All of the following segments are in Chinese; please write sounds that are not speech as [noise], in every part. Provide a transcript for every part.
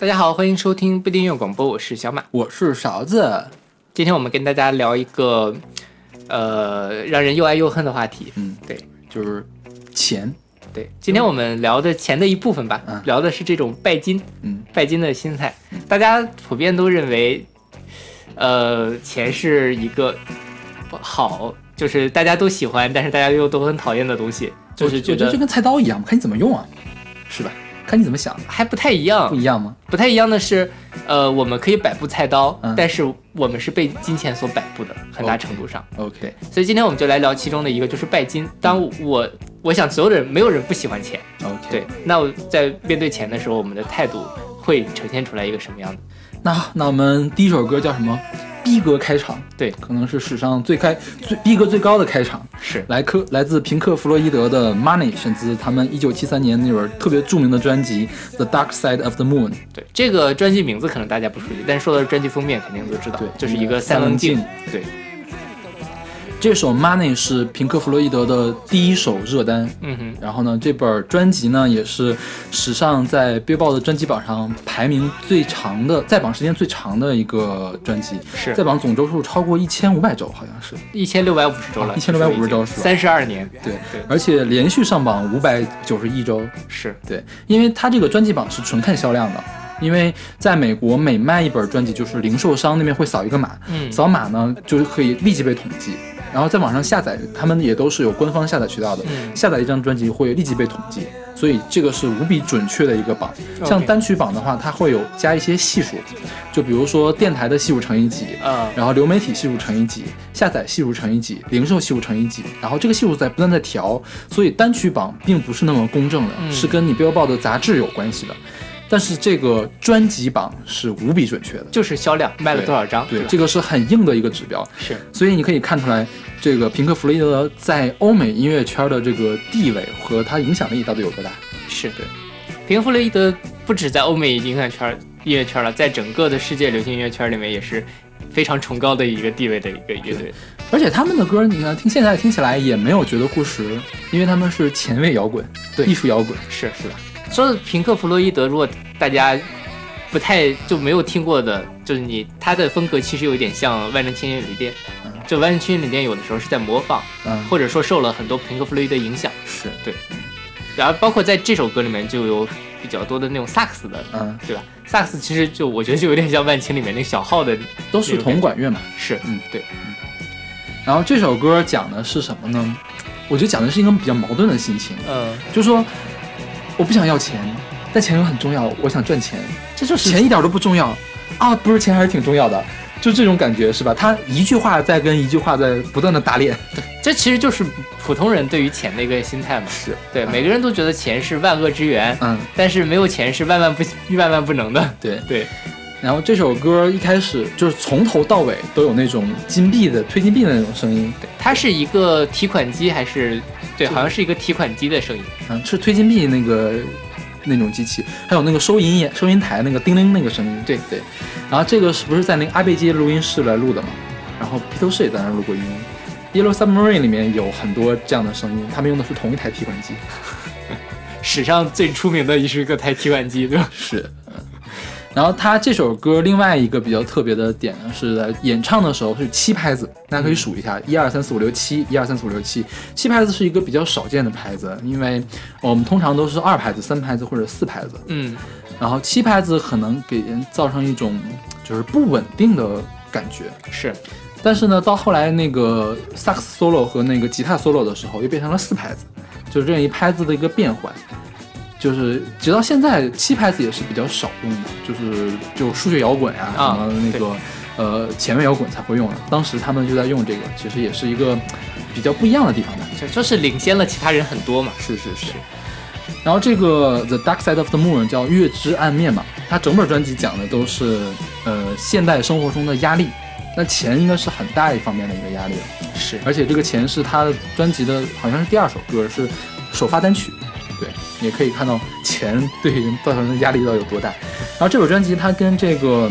大家好，欢迎收听不订阅广播，我是小马。我是勺子，今天我们跟大家聊一个呃让人又爱又恨的话题。嗯，对就是钱，对，今天我们聊的钱的一部分吧，嗯聊的是这种拜金嗯拜金的心态。大家普遍都认为，呃，钱是一个不好，就是大家都喜欢，但是大家又都很讨厌的东西，就是我觉得就跟菜刀一样，看你怎么用啊，是吧？看你怎么想的，还不太一样不。一样吗？不太一样的是，呃，我们可以摆布菜刀，嗯但是我们是被金钱所摆布的，很大程度上。OK，所以今天我们就来聊其中的一个，就是拜金。当我我想所有的人没有人不喜欢钱，OK，对，那我在面对钱的时候，我们的态度会呈现出来一个什么样的？那那我们第一首歌叫什么？逼格开场，对可能是史上最开最逼格最高的开场。是来克来自平克·弗洛伊德的《Money》，选自他们一九七三年那本特别著名的专辑《The Dark Side of the Moon》。对这个专辑名字可能大家不熟悉，但是说到专辑封面肯定都知道，对就是一个三棱镜。对，这首《Money》是平克·弗洛伊德的第一首热单，嗯哼，然后呢，这本专辑呢也是史上在 Billboard 的专辑榜上排名最长的，在榜时间最长的一个专辑，是。在榜总周数超过一千五百周，好像是。一千六百五十周了，1650周是吧？三十二年，对对。而且连续上榜五百九十一周。是。对，因为它这个专辑榜是纯看销量的，因为在美国每卖一本专辑，就是零售商那边会扫一个码，嗯。扫码呢就是可以立即被统计。然后在网上下载，他们也都是有官方下载渠道的，嗯下载一张专辑会立即被统计，所以这个是无比准确的一个榜。像单曲榜的话，它会有加一些系数，就比如说电台的系数乘以几，嗯然后流媒体系数乘以几，下载系数乘以几，零售系数乘以几，然后这个系数在不断在调，所以单曲榜并不是那么公正的，嗯是跟你 Billboard 的杂志有关系的。但是这个专辑榜是无比准确的，就是销量卖了多少张，对，吧这个是很硬的一个指标。是所以你可以看出来，这个平克·弗洛伊德在欧美音乐圈的这个地位和他影响力到底有多大？是对。平克·弗洛伊德不止在欧美音乐圈音乐圈了，在整个的世界流行音乐圈里面也是非常崇高的一个地位的一个乐队。而且他们的歌，你看听现在听起来也没有觉得过时，因为他们是前卫摇滚，对艺术摇滚。是是吧？说的平克·弗洛伊德，如果大家不太就没有听过的，就是你他的风格其实有一点像万能青年旅店。嗯就万能青年旅店有的时候是在模仿，嗯，或者说受了很多平克·弗洛伊德影响。是对，然后包括在这首歌里面就有比较多的那种萨克斯的，嗯，对吧？萨克斯其实就我觉得就有点像万青里面那个小号的，都是铜管乐嘛。是，嗯，对，然后这首歌讲的是什么呢？我觉得讲的是一个比较矛盾的心情，嗯，就是说我不想要钱，但钱又很重要，我想赚钱，这就是钱一点都不重要啊，不是钱还是挺重要的，就这种感觉是吧？他一句话在跟一句话在不断的打脸，[laughs] 这其实就是普通人对于钱的一个心态嘛。是，对，嗯每个人都觉得钱是万恶之源，嗯，但是没有钱是万万不 [laughs] 万万不能的。对。对，然后这首歌一开始就是从头到尾都有那种金币的推金币的那种声音，对它是一个提款机还是？对，好像是一个提款机的声音。嗯，是推金币那个那种机器，还有那个收银眼收银台那个叮铃那个声音，对对。然后这个是不是在那个阿贝街录音室来录的嘛？然后披头士也在那录过音。Yellow Submarine 里面有很多这样的声音，他们用的是同一台提款机。[laughs] 史上最出名的一是一个台提款机，对吧？是，嗯。然后他这首歌另外一个比较特别的点呢，是在演唱的时候是七拍子，大家可以数一下，一二三四五六七，一二三四五六七，七拍子是一个比较少见的拍子，因为我们通常都是二拍子、三拍子或者四拍子，嗯，然后七拍子可能给人造成一种就是不稳定的感觉。是，但是呢，到后来那个萨克斯 solo 和那个吉他 solo 的时候，又变成了四拍子，就是这样一拍子的一个变换。就是直到现在，七拍子也是比较少用的，就是就数学摇滚呀、啊什么那个呃前卫摇滚才会用的。当时他们就在用这个，其实也是一个比较不一样的地方吧。就就是领先了其他人很多嘛。是是是。然后这个 The Dark Side of the Moon 叫月之暗面嘛，它整本专辑讲的都是呃现代生活中的压力，那钱应该是很大一方面的一个压力了。是，而且这个钱是他的专辑的好像是第二首歌，是首发单曲。对，也可以看到钱对人造成的压力到底有多大。然后这本专辑它跟这个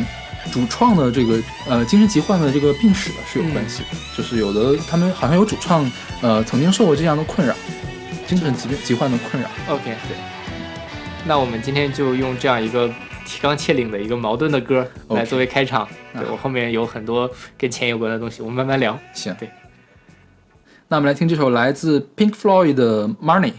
主创的这个呃精神疾患的这个病史是有关系的，就是有的他们好像有主创呃曾经受过这样的困扰，精神疾病疾患的困扰。OK，对。那我们今天就用这样一个提纲挈领的一个矛盾的歌来作为开场。对啊我后面有很多跟钱有关的东西，我们慢慢聊。行，对。那我们来听这首来自 Pink Floyd 的《Money》。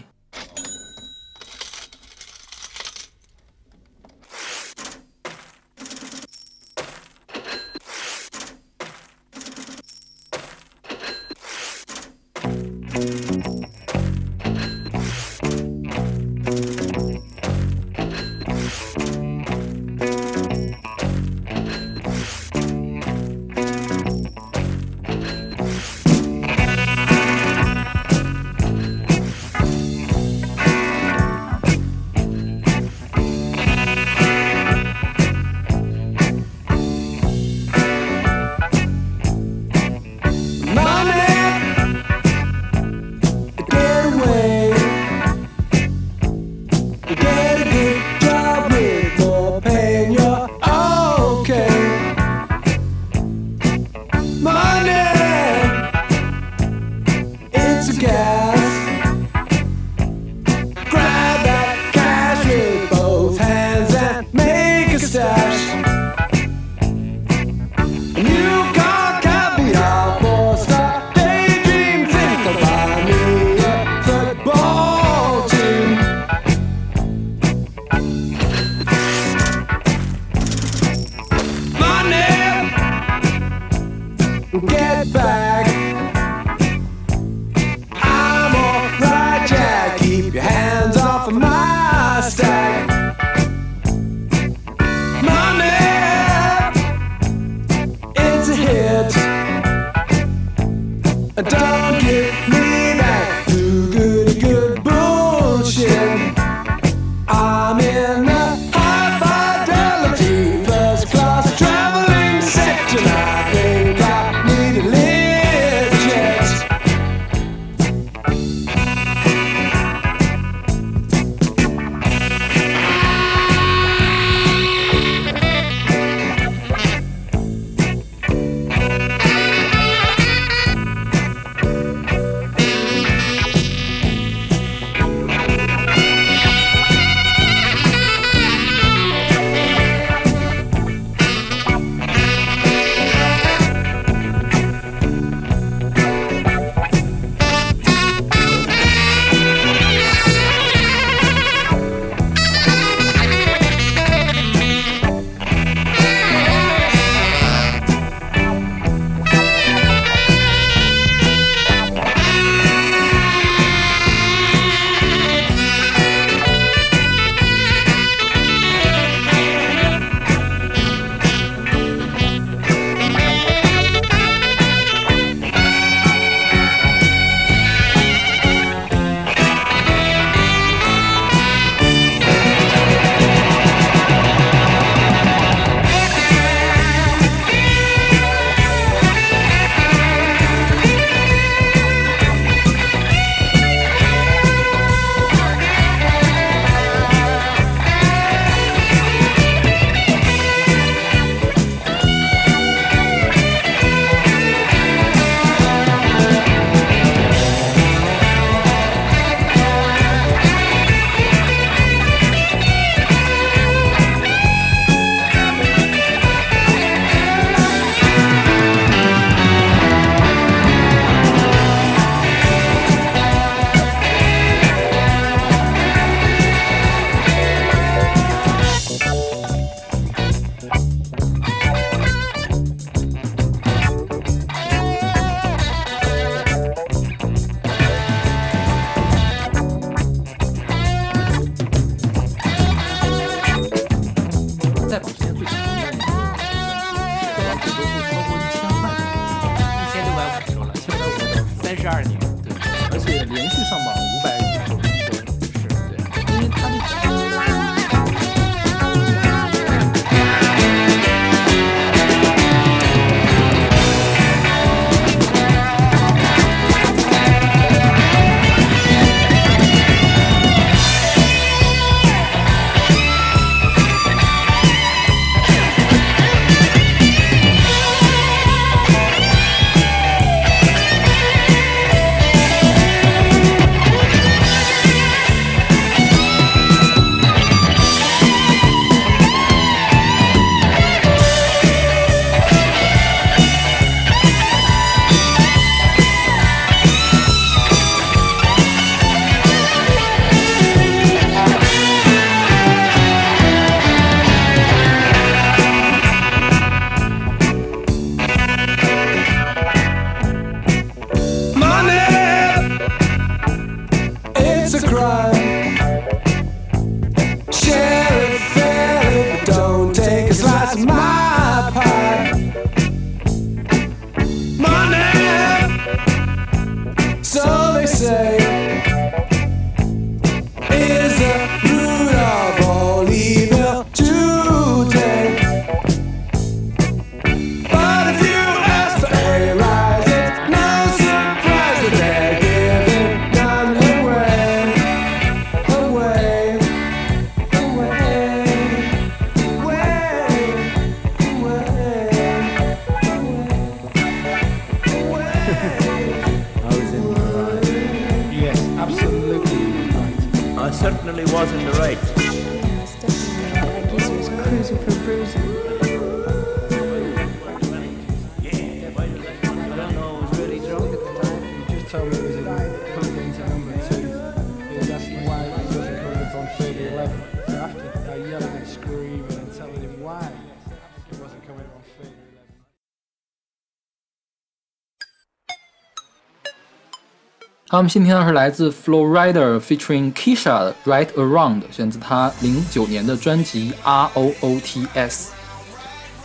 好，我们先听到是来自 Flow Rider featuring Kisha 的 Right Around，选自他零九年的专辑 R O O T S。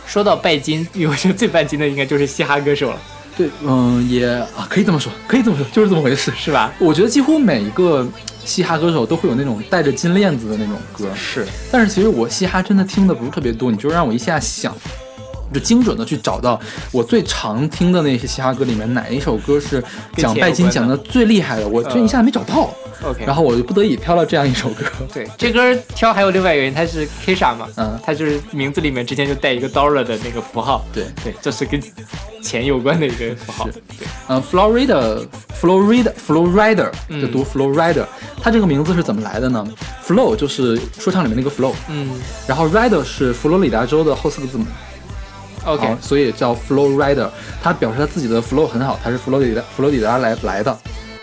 说到拜金，我觉得最拜金的应该就是嘻哈歌手了，对，嗯，也啊，可以这么说，可以这么说，就是这么回事。是吧？我觉得几乎每一个嘻哈歌手都会有那种带着金链子的那种歌，是，但是其实我嘻哈真的听的不是特别多，你就让我一下想，就精准的去找到我最常听的那些嘻哈歌里面哪一首歌是讲拜金讲的最厉害的，我这一下没找到，OK，然后我就不得已挑了这样一首歌。对这歌挑还有另外一个原因，它是 Kisha 嘛，嗯。它就是名字里面之前就带一个 dollar 的那个符号，对。对，这是跟钱有关的一个符号，对，嗯，Florida Florida Flowrider 嗯。就读 Flowrider，它这个名字是怎么来的呢？Flow 就是说唱里面那个 flow，嗯。然后 Rider 是佛罗里达州的后四个字母。，OK，好，所以叫 Flow Rider。他表示他自己的 flow 很好，他是佛罗里达佛罗里达来来的。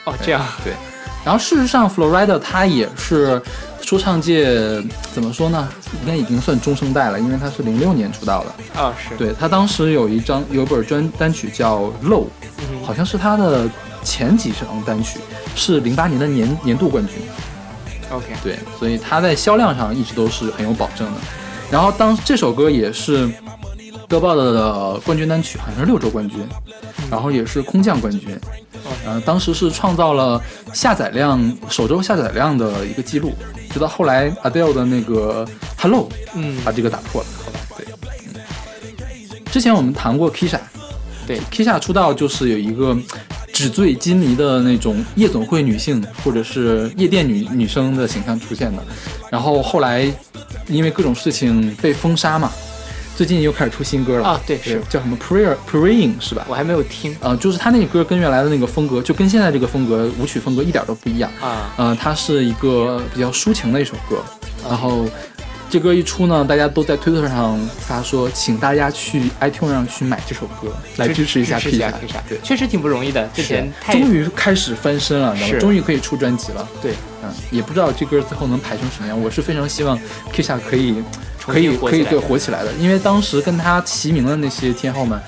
哦，这样，对，然后事实上，Flow Rider 他也是说唱界怎么说呢？应该已经算中生代了，因为他是零六年出道的。哦是，对他当时有一张有一本专单曲叫《Low》，嗯好像是他的前几张单曲，是零八年的年年度冠军。，OK，对，所以他在销量上一直都是很有保证的。然后当这首歌也是 Billboard 的冠军单曲，好像是六周冠军，然后也是空降冠军。呃，当时是创造了下载量首周下载量的一个记录，直到后来 Adele 的那个 Hello 嗯。把这个打破了。对，嗯之前我们谈过 Kisha，对，Kisha 出道就是有一个纸醉金迷的那种夜总会女性或者是夜店女女生的形象出现的，然后后来因为各种事情被封杀嘛，最近又开始出新歌了啊对是。叫什么？Prayer Praying 是吧？我还没有听。呃，就是他那个歌跟原来的那个风格，就跟现在这个风格舞曲风格一点都不一样。啊，呃，它是一个比较抒情的一首歌，然后这歌一出呢，大家都在推特上发说，请大家去 iTunes 上去买这首歌，来支持一下支 P 持一下下 P 下，对，确实挺不容易的，之前终于开始翻身了，终于可以出专辑了。对，嗯，也不知道这歌最后能排成什么样。我是非常希望 Kisha 可以重可以可以对火起来的因为当时跟他齐名的那些天后们。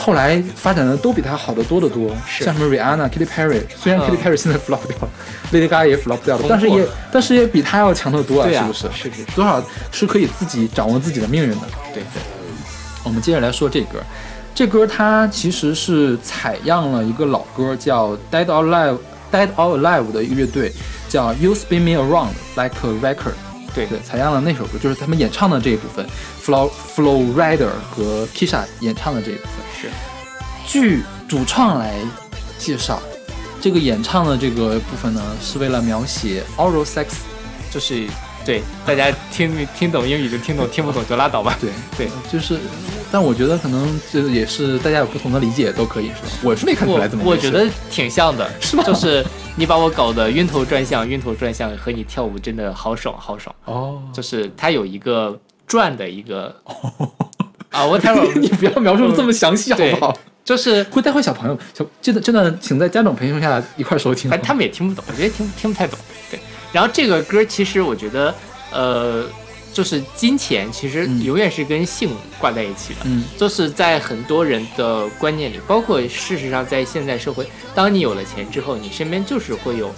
后来发展的都比他好的多得多，像什么 Rihanna、Katy Perry，虽然嗯 Katy Perry 现在 flop 掉了，Lady Gaga 也 flop 掉了，但是也但是也比他要强得多啊，是不是？是是是多少是可以自己掌握自己的命运的。对对，我们接着来说这歌，这歌它其实是采样了一个老歌，叫 Dead or Alive Dead or Alive 的一个乐队，叫 You Spin Me Around Like a Record。对对，采样了那首歌，就是他们演唱的这一部分，Flow Flow Rider 和 Kisha 演唱的这一部分。是据主创来介绍，这个演唱的这个部分呢，是为了描写 oral sex。就是对大家听听懂英语就听懂，听不懂就拉倒吧。对对，就是，但我觉得可能这也是大家有不同的理解，都可以是吧？我是没看出来怎么我我觉得挺像的，是吗就是你把我搞得晕头转向，晕头转向，和你跳舞真的好爽好爽。哦，就是它有一个转的一个啊，whatever，[laughs] 你不要描述的这么详细好不好？就是会带坏小朋友。小这段这段，请在家长陪同下一块儿收听。反正他们也听不懂，我觉得听听不太懂。对，然后这个歌其实我觉得，呃，就是金钱其实嗯永远是跟性挂在一起的。嗯就是在很多人的观念里，包括事实上在现在社会，当你有了钱之后，你身边就是会有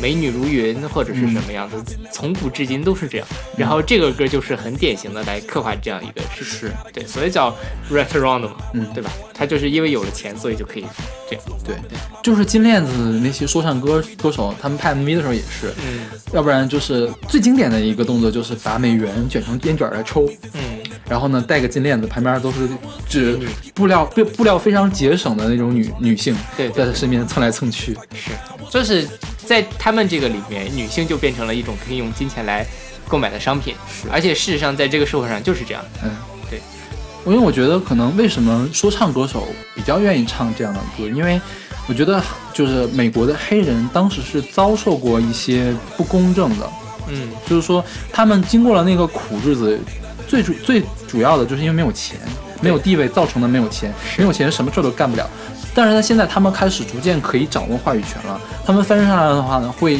美女如云或者是什么样子，从古至今都是这样。然后这个歌就是很典型的来刻画这样一个事实，对，所以叫嘛，嗯。对吧？他就是因为有了钱，所以就可以这样。对，对就是金链子那些说唱歌歌手，他们拍 MV 的时候也是，嗯。要不然就是最经典的一个动作就是把美元卷成烟卷来抽，嗯，然后呢戴个金链子，旁边都是指布料布布料非常节省的那种女女性，对对在他身边蹭来蹭去。是，就是在他们这个里面，女性就变成了一种可以用金钱来购买的商品，而且事实上在这个社会上就是这样。嗯，对，因为我觉得可能为什么说唱歌手比较愿意唱这样的歌，因为我觉得就是美国的黑人当时是遭受过一些不公正的，嗯。就是说他们经过了那个苦日子，最主最主要的就是因为没有钱，没有地位造成的没有钱，没有钱什么事儿都干不了。但是呢，现在他们开始逐渐可以掌握话语权了，他们翻身上来的话呢，会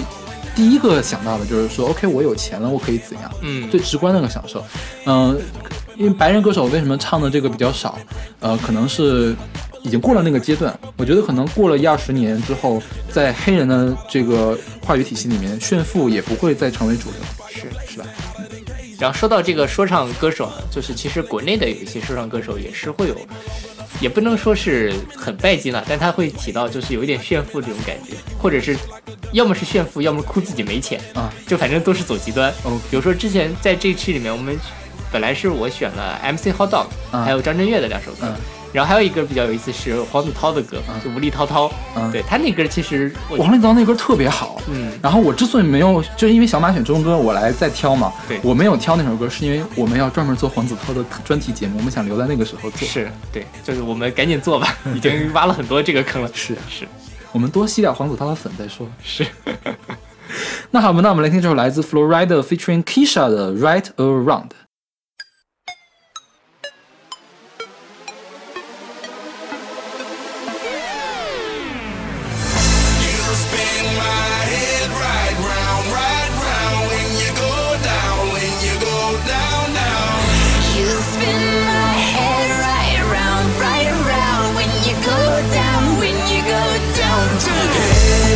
第一个想到的就是说，OK，我有钱了，我可以怎样？嗯，最直观的一个享受。嗯、因为白人歌手为什么唱的这个比较少？呃，可能是已经过了那个阶段。我觉得可能过了一二十年之后，在黑人的这个话语体系里面，炫富也不会再成为主流，是。是吧？然后说到这个说唱歌手啊，就是其实国内的有一些说唱歌手也是会有，也不能说是很拜金了，但他会提到就是有一点炫富这种感觉，或者是要么是炫富，要么哭自己没钱啊，就反正都是走极端。哦比如说之前在这期里面，我们本来是我选了 MC Hot Dog，、啊还有张震岳的两首歌。嗯然后还有一歌比较有意思是黄子韬的歌，就无力滔滔。嗯对他那歌其实我王力宏那歌特别好，嗯然后我之所以没有，就是因为小马选中歌，我来再挑嘛。对我没有挑那首歌，是因为我们要专门做黄子韬的专题节目，我们想留在那个时候做。是对，就是我们赶紧做吧，[laughs] 已经挖了很多这个坑了。是是 [laughs] 我们多吸点黄子韬的粉再说。是。[laughs] 那好，那我们来听这首来自 Florida featuring Kisha 的《Right Around》。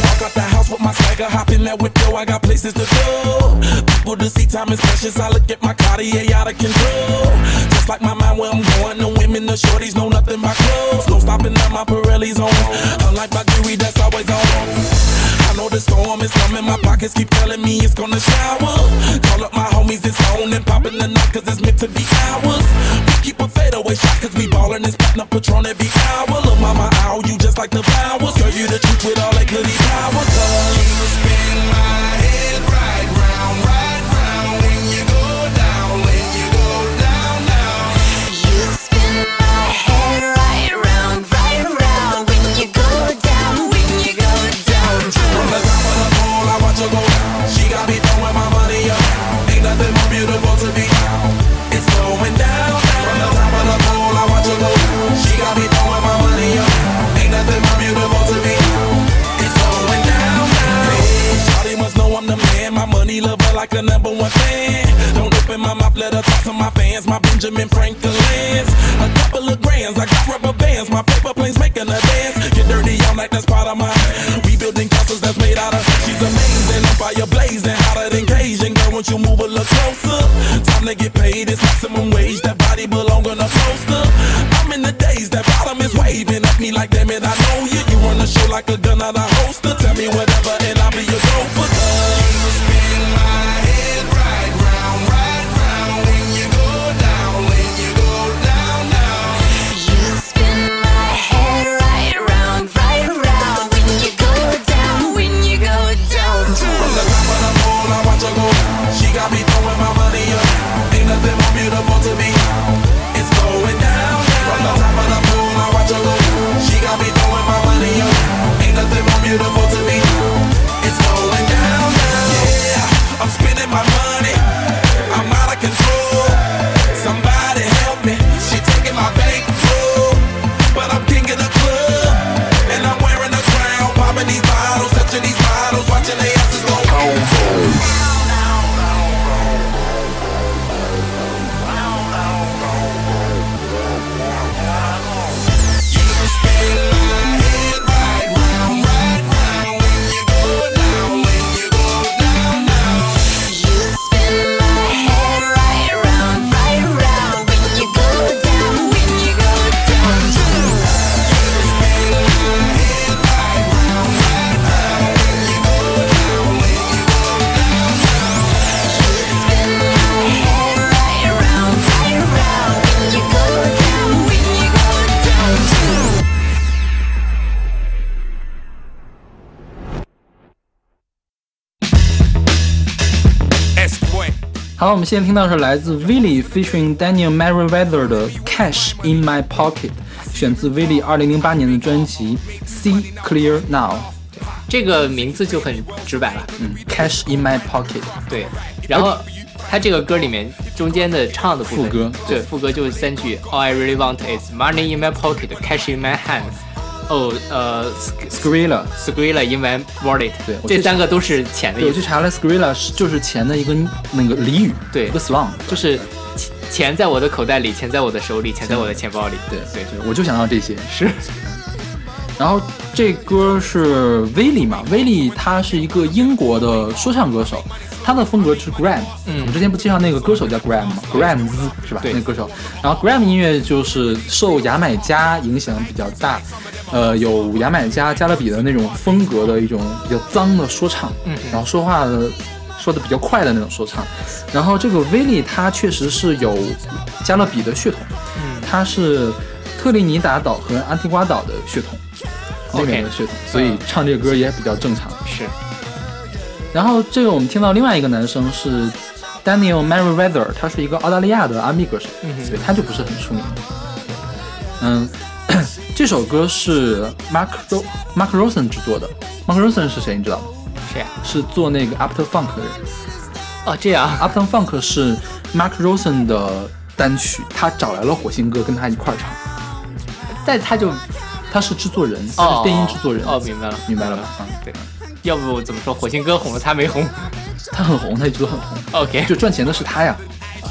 Walk out the house with my swagger, hop in that window, I got places to go. People to see, time is precious. I look at my Cartier out of control. Just like my mind where I'm going, the women, the shorties know nothing but clothes. No stopping at my Pirelli's on. Unlike my jewelry, that's always on. The storm is coming, my pockets keep telling me it's gonna shower. Call up my homies, it's on and popping the night, cause it's meant to be ours. We keep a fadeaway shot, cause we ballin' this platinum patron every hour. Look, mama, ow, you just like the flowers. Girl, you the truth with all that goody power, cause you spin my like a number one fan. Don't open my mouth, let her talk to my fans. My Benjamin Franklin's. A couple of grands, I got rubber bands. My paper planes making a dance. Get dirty all night, that's part of my. We building castles that's made out of. She's amazing, on fire blazing, hotter than Cajun. Girl, won't you move a little closer? Time to get paid, it's maximum wage. That body belong on a poster. I'm in the days, that bottom is waving at me like, damn it, I know you. You run the show like a gun out of holster. Tell me whatever, and I'll be your gopher. 好，我们现在听到是来自 Willie featuring Daniel Merriweather 的《Cash in My Pocket》。选自 Willie 2008年的专辑《See Clear Now》。这个名字就很直白了。嗯，Cash in my pocket。对，然后他这个歌里面中间的唱的部分，副歌对，副歌就是三句，All I really want is money in my pocket, cash in my hand。哦，呃 Skrilla，，Skrilla in my wallet。对这三个都是钱的，意思，我去查了，Skrilla 是就是钱的一个那个俚语，对一个 slang。就是钱钱在我的口袋里，钱在我的手里，钱在我的钱包里。对对，对，我就想到这些。是。然后这歌是威利嘛，威利他是一个英国的说唱歌手，他的风格是 Gram。嗯我们之前不介绍那个歌手叫 Gram 吗？Gram 是吧？对那个歌手。然后 Gram 音乐就是受牙买加影响比较大，呃，有牙买加加勒比的那种风格的一种比较脏的说唱，嗯然后说话的说的比较快的那种说唱。然后这个威利他确实是有加勒比的血统，嗯他是特立尼达岛和安提瓜岛的血统。那边的血统，所以唱这个歌也比较正常。是，然后这个我们听到另外一个男生是 Daniel Merriweather，他是一个澳大利亚的 R&B 歌手，所以他就不是很出名。嗯，[coughs] 这首歌是 Mark Ro Mark Rosen 制作的。Mark Rosen 是谁？你知道吗？谁啊？是做那个 Uptown Funk 的人。哦，这样。Uptown Funk 是 Mark Rosen 的单曲，他找来了火星哥跟他一块儿唱。但他就他是制作人，他哦是电音制作人。哦，明白了，明白了吧？啊，对，要不怎么说火星哥红了，他没红 [laughs] 他很红，他一直都很红。？OK，就赚钱的是他呀，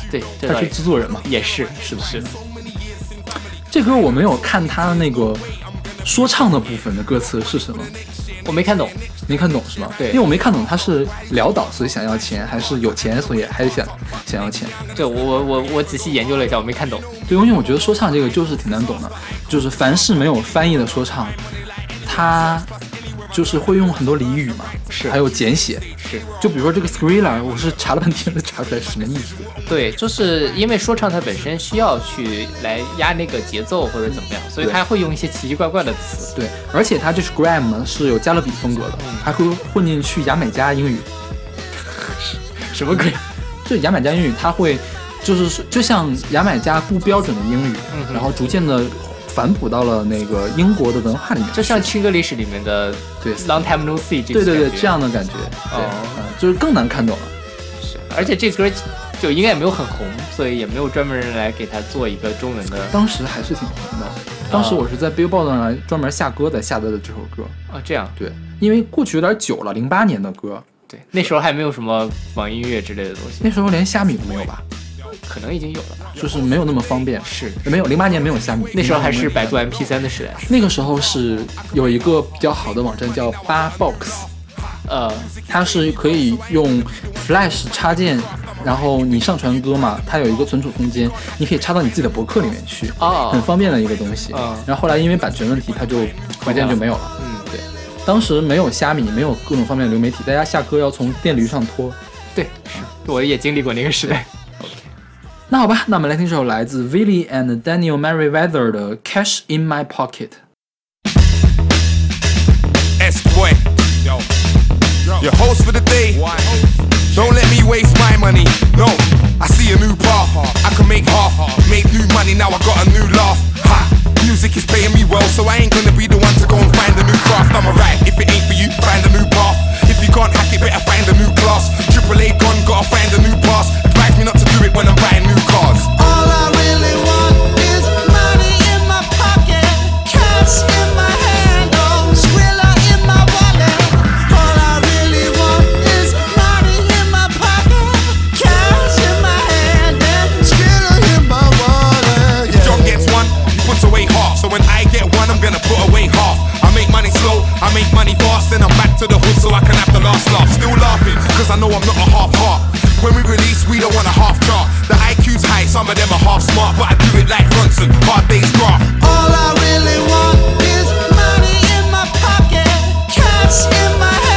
对，这他是制作人嘛。也是，是的是的，这歌我没有看他那个说唱的部分的歌词是什么，我没看懂。没看懂是吗？对因为我没看懂他是潦倒所以想要钱，还是有钱所以还是想想要钱。对我我我我仔细研究了一下，我没看懂。对，因为我觉得说唱这个就是挺难懂的，就是凡是没有翻译的说唱，它就是会用很多俚语嘛，是还有简写。是就比如说这个 Skrilla，我是查了半天都查不出来是什么意思。对，就是因为说唱它本身需要去来压那个节奏或者怎么样，所以对它会用一些奇奇怪怪的词。对，而且它这是 Gram 呢，是有加勒比风格的，还会混进去牙买加英语。[laughs] 什么鬼？就牙买加英语，它会就是就像牙买加不标准的英语，嗯然后逐渐的反哺到了那个英国的文化里面，就像《青歌历史》里面的对。Long Time No See 这对对对这样的感觉，对，哦嗯，就是更难看懂了。是，而且这歌就应该也没有很红，所以也没有专门人来给它做一个中文的。当时还是挺红的，当时我是在 Billboard 上来专门下歌才下载的这首歌，哦，这样。对，因为过去有点久了，零八年的歌，对，那时候还没有什么网易音乐之类的东西，那时候连虾米都没有吧，可能已经有了吧。就是没有那么方便，是，没有零八年没有虾米，那时候还是百度 MP 3的时代。那个时候是有一个比较好的网站叫八 box，呃，它是可以用 Flash 插件，然后你上传歌嘛，它有一个存储空间，你可以插到你自己的博客里面去，哦很方便的一个东西。嗯然后后来因为版权问题，它就逐渐就没有了。嗯，对，当时没有虾米，没有各种方面的流媒体，大家下歌要从电驴上拖。对，是，我也经历过那个时代。那好吧，那我们来听这首来自 Willie and Daniel Merriweather 的《Cash in My Pocket》。 S boy. Yo. Your host for the day. Don't let me waste my money. No, I see a new path. I can make half. Made new money, now I got a new laugh. Ha. Music is paying me well, so I ain't gonna be the one to go and find a new craft. I'm alright. If it ain't for you, find a new path. If you can't hack it, better find a new class. Triple A gone, gotta find a new pass. Advise me not to do it when I'm buying new cars. All I really want is money in my pocket, cash money fast, then I'm back to the hood so I can have the last laugh. Still laughing, cause I know I'm not a half heart. When we release, we don't want a half chart. The IQ's high, some of them are half smart, but I do it like Ronson, hard days graph. All I really want is money in my pocket, cash in my hand,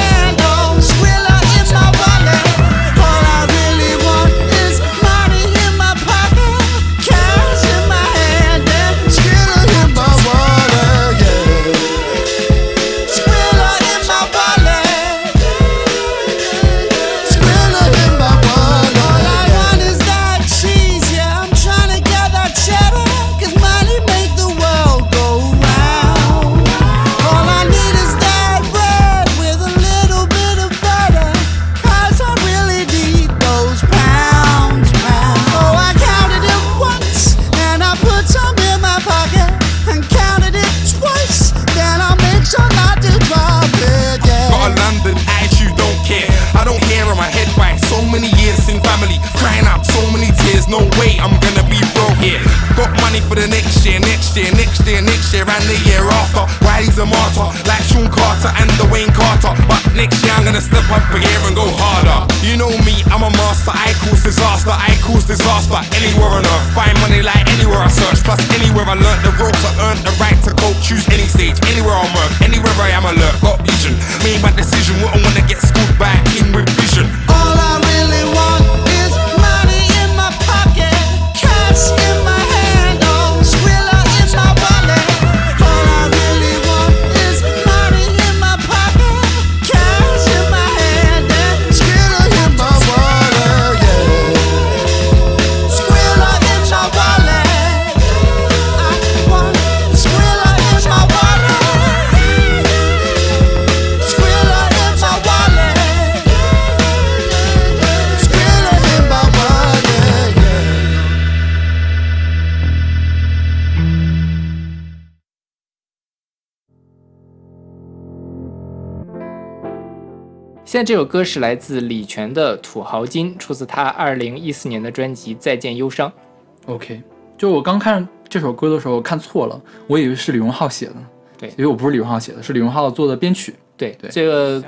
现在这首歌是来自李泉的《土豪金》，出自他二零一四年的专辑《再见忧伤》。OK，就我刚看这首歌的时候看错了，我以为是李荣浩写的，对因为我不是李荣浩写的，是李荣浩做的编曲。对，对这个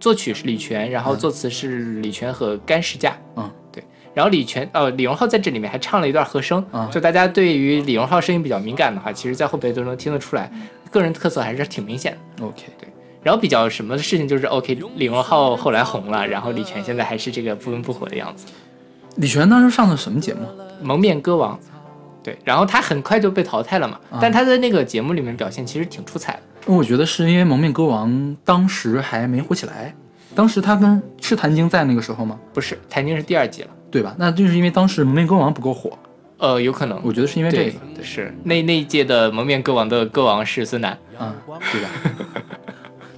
作曲是李泉，然后作词是李泉和甘石佳。嗯，对。然后李泉，呃，李荣浩在这里面还唱了一段和声。嗯就大家对于李荣浩声音比较敏感的话，其实在后边都能听得出来，个人特色还是挺明显的。OK，然后比较什么事情就是，OK，李荣浩后来红了，然后李泉现在还是这个不温不火的样子，李泉当时上的什么节目？蒙面歌王。对，然后他很快就被淘汰了嘛，啊但他在那个节目里面表现其实挺出彩的。我觉得是因为《蒙面歌王》当时还没火起来，当时他跟是谭晶在那个时候吗？不是，谭晶是第二季了，对吧？那就是因为当时《蒙面歌王》不够火，呃，有可能。我觉得是因为这对个，，是那那一届的蒙面歌王的歌王是孙楠，啊、对吧？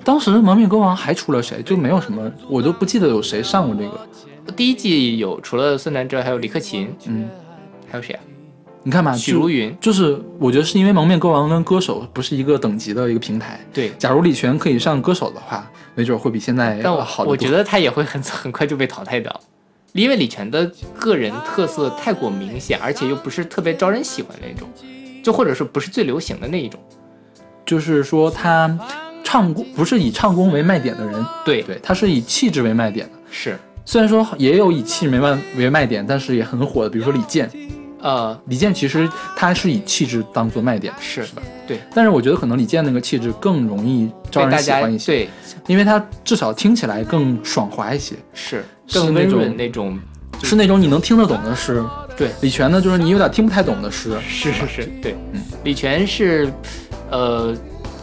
当时《蒙面歌王》还出了谁？就没有什么，我都不记得有谁上过这个。第一季有除了孙楠之外，还有李克勤，嗯，还有谁啊？你看吧，就许茹芸。就是我觉得是因为《蒙面歌王》跟歌手不是一个等级的一个平台。对，假如李泉可以上歌手的话，没准会比现在但我好。我觉得他也会很很快就被淘汰掉，因为李泉的个人特色太过明显，而且又不是特别招人喜欢的那种，就或者说不是最流行的那一种。就是说他唱功不是以唱功为卖点的人，对，对，他是以气质为卖点的。是，虽然说也有以气质为卖为卖点，但是也很火的，比如说李健。呃，李健其实他是以气质当做卖点的，是吧？对，但是我觉得可能李健那个气质更容易招人喜欢一些，对，因为他至少听起来更爽滑一些，是是更温那种润那种，是那种你能听得懂的诗。对，李泉呢，就是你有点听不太懂的诗。是是是，对，嗯李泉是，呃，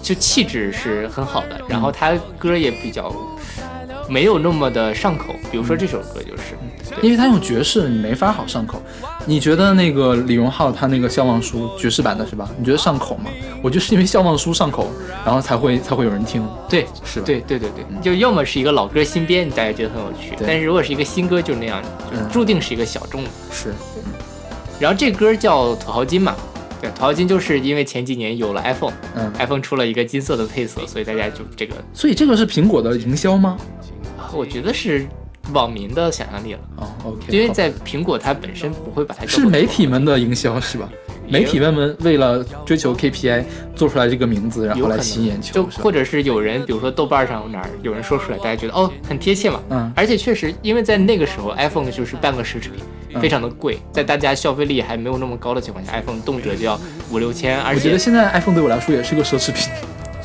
就气质是很好的，然后他歌也比较没有那么的上口，比如说这首歌就是，因为他用爵士，你没法好上口。你觉得那个李荣浩他那个《笑忘书》爵士版的是吧？你觉得上口吗？我就是因为《笑忘书》上口，然后才会才会有人听。对，是吧对对对对，就要么是一个老歌新编，大家觉得很有趣，但是如果是一个新歌，就那样，就嗯注定是一个小众的。是，然后这歌叫《土豪金》嘛，对，土豪金就是因为前几年有了 iPhone，iPhone、嗯，出了一个金色的配色，所以大家就这个，所以这个是苹果的营销吗？我觉得是网民的想象力了。哦，OK，因为在苹果它本身不会把它是媒体们的营销是吧？媒体们们为了追求 KPI 做出来这个名字，然后来吸引眼球，就或者是有人，比如说豆瓣上哪儿有人说出来，大家觉得哦很贴切嘛。嗯。而且确实，因为在那个时候，iPhone 就是半个奢侈品，嗯。非常的贵，在大家消费力还没有那么高的情况下，iPhone 动辄就要五六千，而且我觉得现在 iPhone 对我来说也是个奢侈品，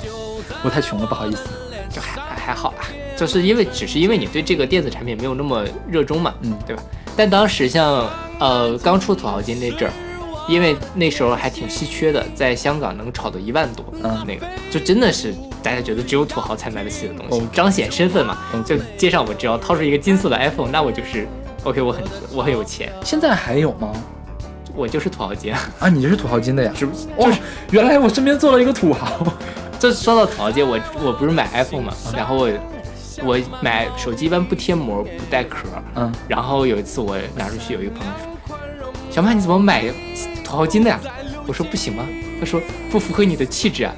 [laughs] 我太穷了，不好意思。就还还好吧，就是因为只是因为你对这个电子产品没有那么热衷嘛，嗯。对吧？但当时像呃刚出土豪金那阵儿，因为那时候还挺稀缺的，在香港能炒到一万多，嗯那个就真的是大家觉得只有土豪才买得起的东西，哦彰显身份嘛。哦就街上我只要掏出一个金色的 iPhone，那我就是 OK，我很我很有钱，现在还有吗？我就是土豪金。啊，你就是土豪金的呀？是不哦，原来我身边坐了一个土豪。[laughs] 这说到土豪金，我我不是买 iPhone 嘛，然后我我买手机一般不贴膜不带壳，嗯，然后有一次我拿出去，有一个朋友说：“小曼你怎么买土豪金的呀？”我说：“不行吗？”他说：“不符合你的气质啊。”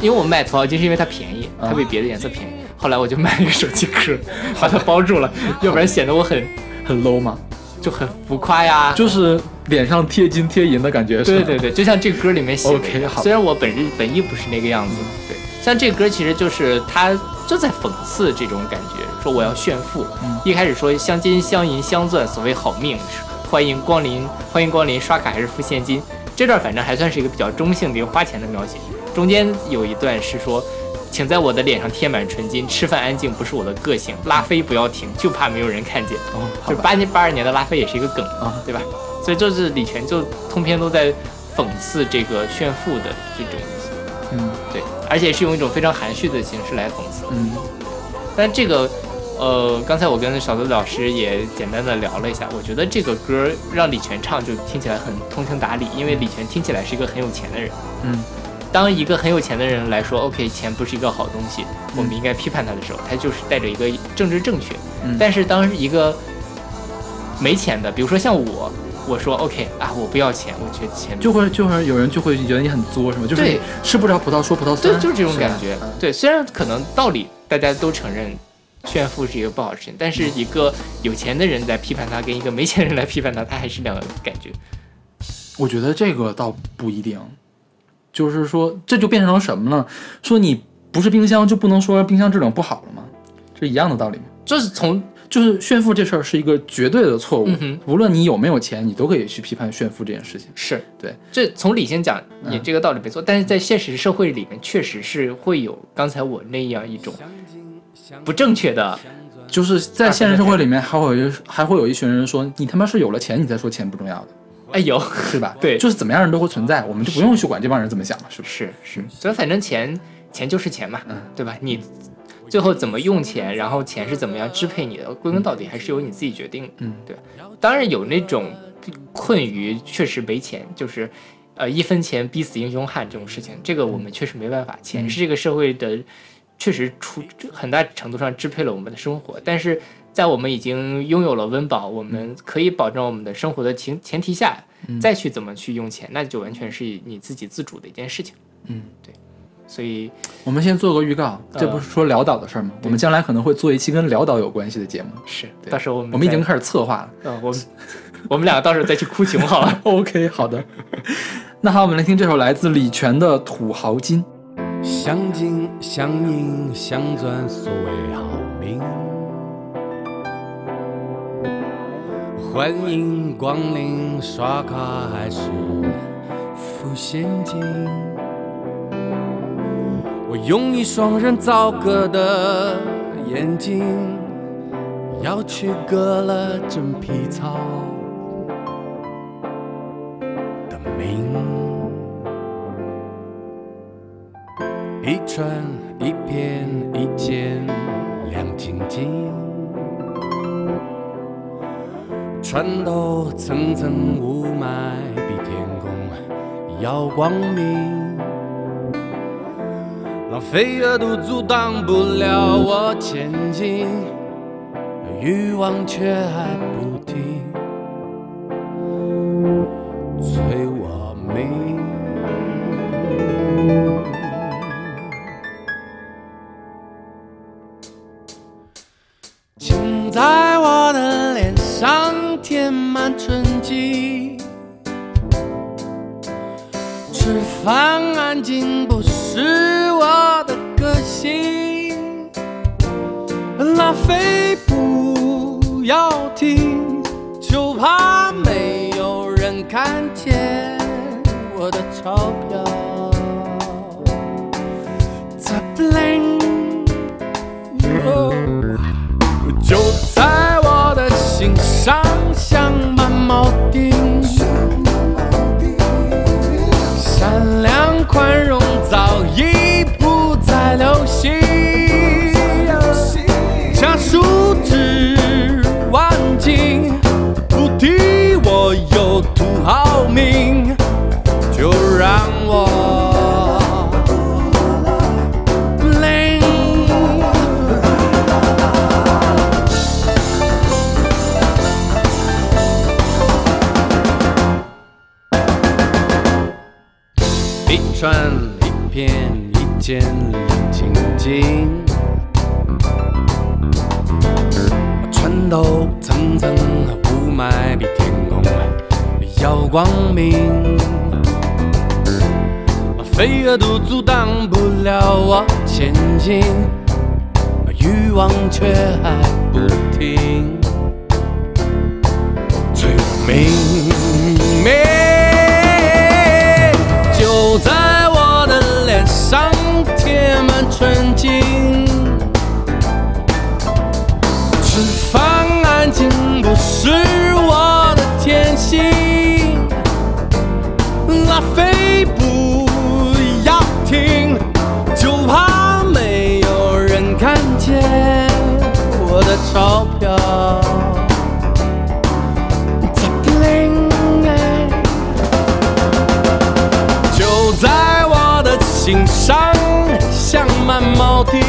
因为我买土豪金是因为它便宜，嗯它比别的颜色便宜。后来我就买了一个手机壳，[laughs] 把它包住了，要不然显得我很很 low 嘛？就很浮夸呀。就是脸上贴金贴银的感觉。是对对对，就像这个歌里面写的虽然我本日本意不是那个样子，对，像这个歌其实就是他就在讽刺这种感觉，说我要炫富。嗯一开始说镶金镶银镶钻，所谓好命，欢迎光临，欢迎光临，刷卡还是付现金。这段反正还算是一个比较中性的一个花钱的描写。中间有一段是说，请在我的脸上贴满纯金，吃饭安静不是我的个性，拉菲不要停，就怕没有人看见。就八年八二年的拉菲也是一个梗啊对吧？所以就是李泉就通篇都在讽刺这个炫富的这种，嗯对，而且是用一种非常含蓄的形式来讽刺。嗯但这个，呃，刚才我跟小泽老师也简单的聊了一下，我觉得这个歌让李泉唱就听起来很通情达理，因为李泉听起来是一个很有钱的人。嗯当一个很有钱的人来说，OK，钱不是一个好东西，我们应该批判他的时候，他就是带着一个政治正确。嗯，但是当一个没钱的，比如说像我，我说 OK 啊，我不要钱，我觉得钱就会就会有人就会觉得你很作，是吗？就是吃不着葡萄说葡萄酸，对，就是这种感觉嗯。对，虽然可能道理大家都承认炫富是一个不好的事情，但是一个有钱的人在批判他，跟一个没钱的人来批判他，他还是两个感觉。我觉得这个倒不一定，就是说这就变成了什么呢？说你不是冰箱就不能说冰箱制冷不好了吗？这一样的道理吗？就是从就是炫富这事儿是一个绝对的错误，嗯无论你有没有钱，你都可以去批判炫富这件事情。是对，这从理性讲，你嗯这个道理没错，但是在现实社会里面，确实是会有刚才我那样一种不正确的。就是在现实社会里面，还会有一还会有一群人说，你他妈是有了钱，你才说钱不重要的，哎有，是吧？[laughs] 对就是怎么样人都会存在，我们就不用去管这帮人怎么想了，是不是？是是，所以反正钱钱就是钱嘛，嗯对吧？你最后怎么用钱，然后钱是怎么样支配你的，归根到底还是由你自己决定的，嗯，对。当然有那种困于确实没钱，就是呃一分钱逼死英雄汉这种事情，这个我们确实没办法，钱是这个社会的。确实出很大程度上支配了我们的生活，但是在我们已经拥有了温饱，我们可以保证我们的生活的前前提下，嗯再去怎么去用钱，那就完全是你自己自主的一件事情。嗯，对，所以我们先做个预告，这不是说潦倒的事儿吗？我们将来可能会做一期跟潦倒有关系的节目。是对到时候我们我们已经开始策划了。嗯，我们我们两个到时候再去哭穷好了。[laughs] OK，好的。那好，我们来听这首来自李泉的《土豪金》。镶金镶银镶钻，所谓好命。欢迎光临，刷卡还是付现金？我用一双人造革的眼睛，要去割了真皮草一穿一片一件亮晶晶，穿透层层雾霾，比天空要光明。浪费热度阻挡不了我前进，欲望却还不停催我命。贴满纯金。吃饭安静不是我的个性，拉菲不要停，就怕没有人看见我的钞票在 bling。就在我的心上，像满毛病。善良宽容一件亮晶晶，穿透层层雾霾，比天空要光明。飞蛾都阻挡不了我前进，欲望却还不停。最明媚就在我的脸上贴满纯净。吃饭安静不是我的天性，拉菲不要停，就怕没有人看见我的钞票。就在我的心上，像满铆钉。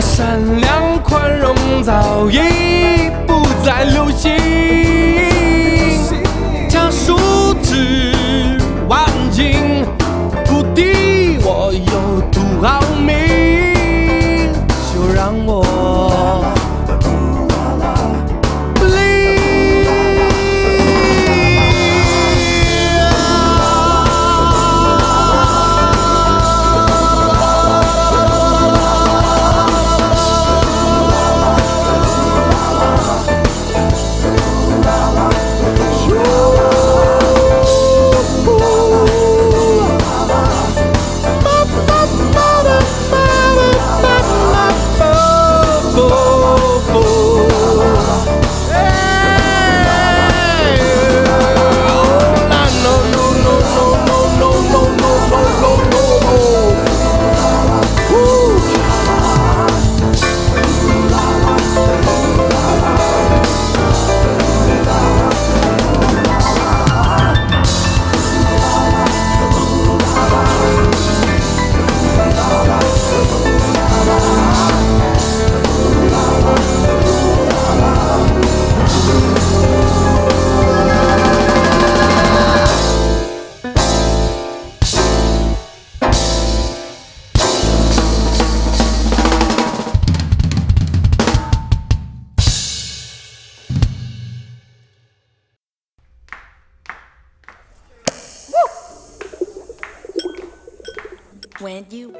善良宽容早已不再流行，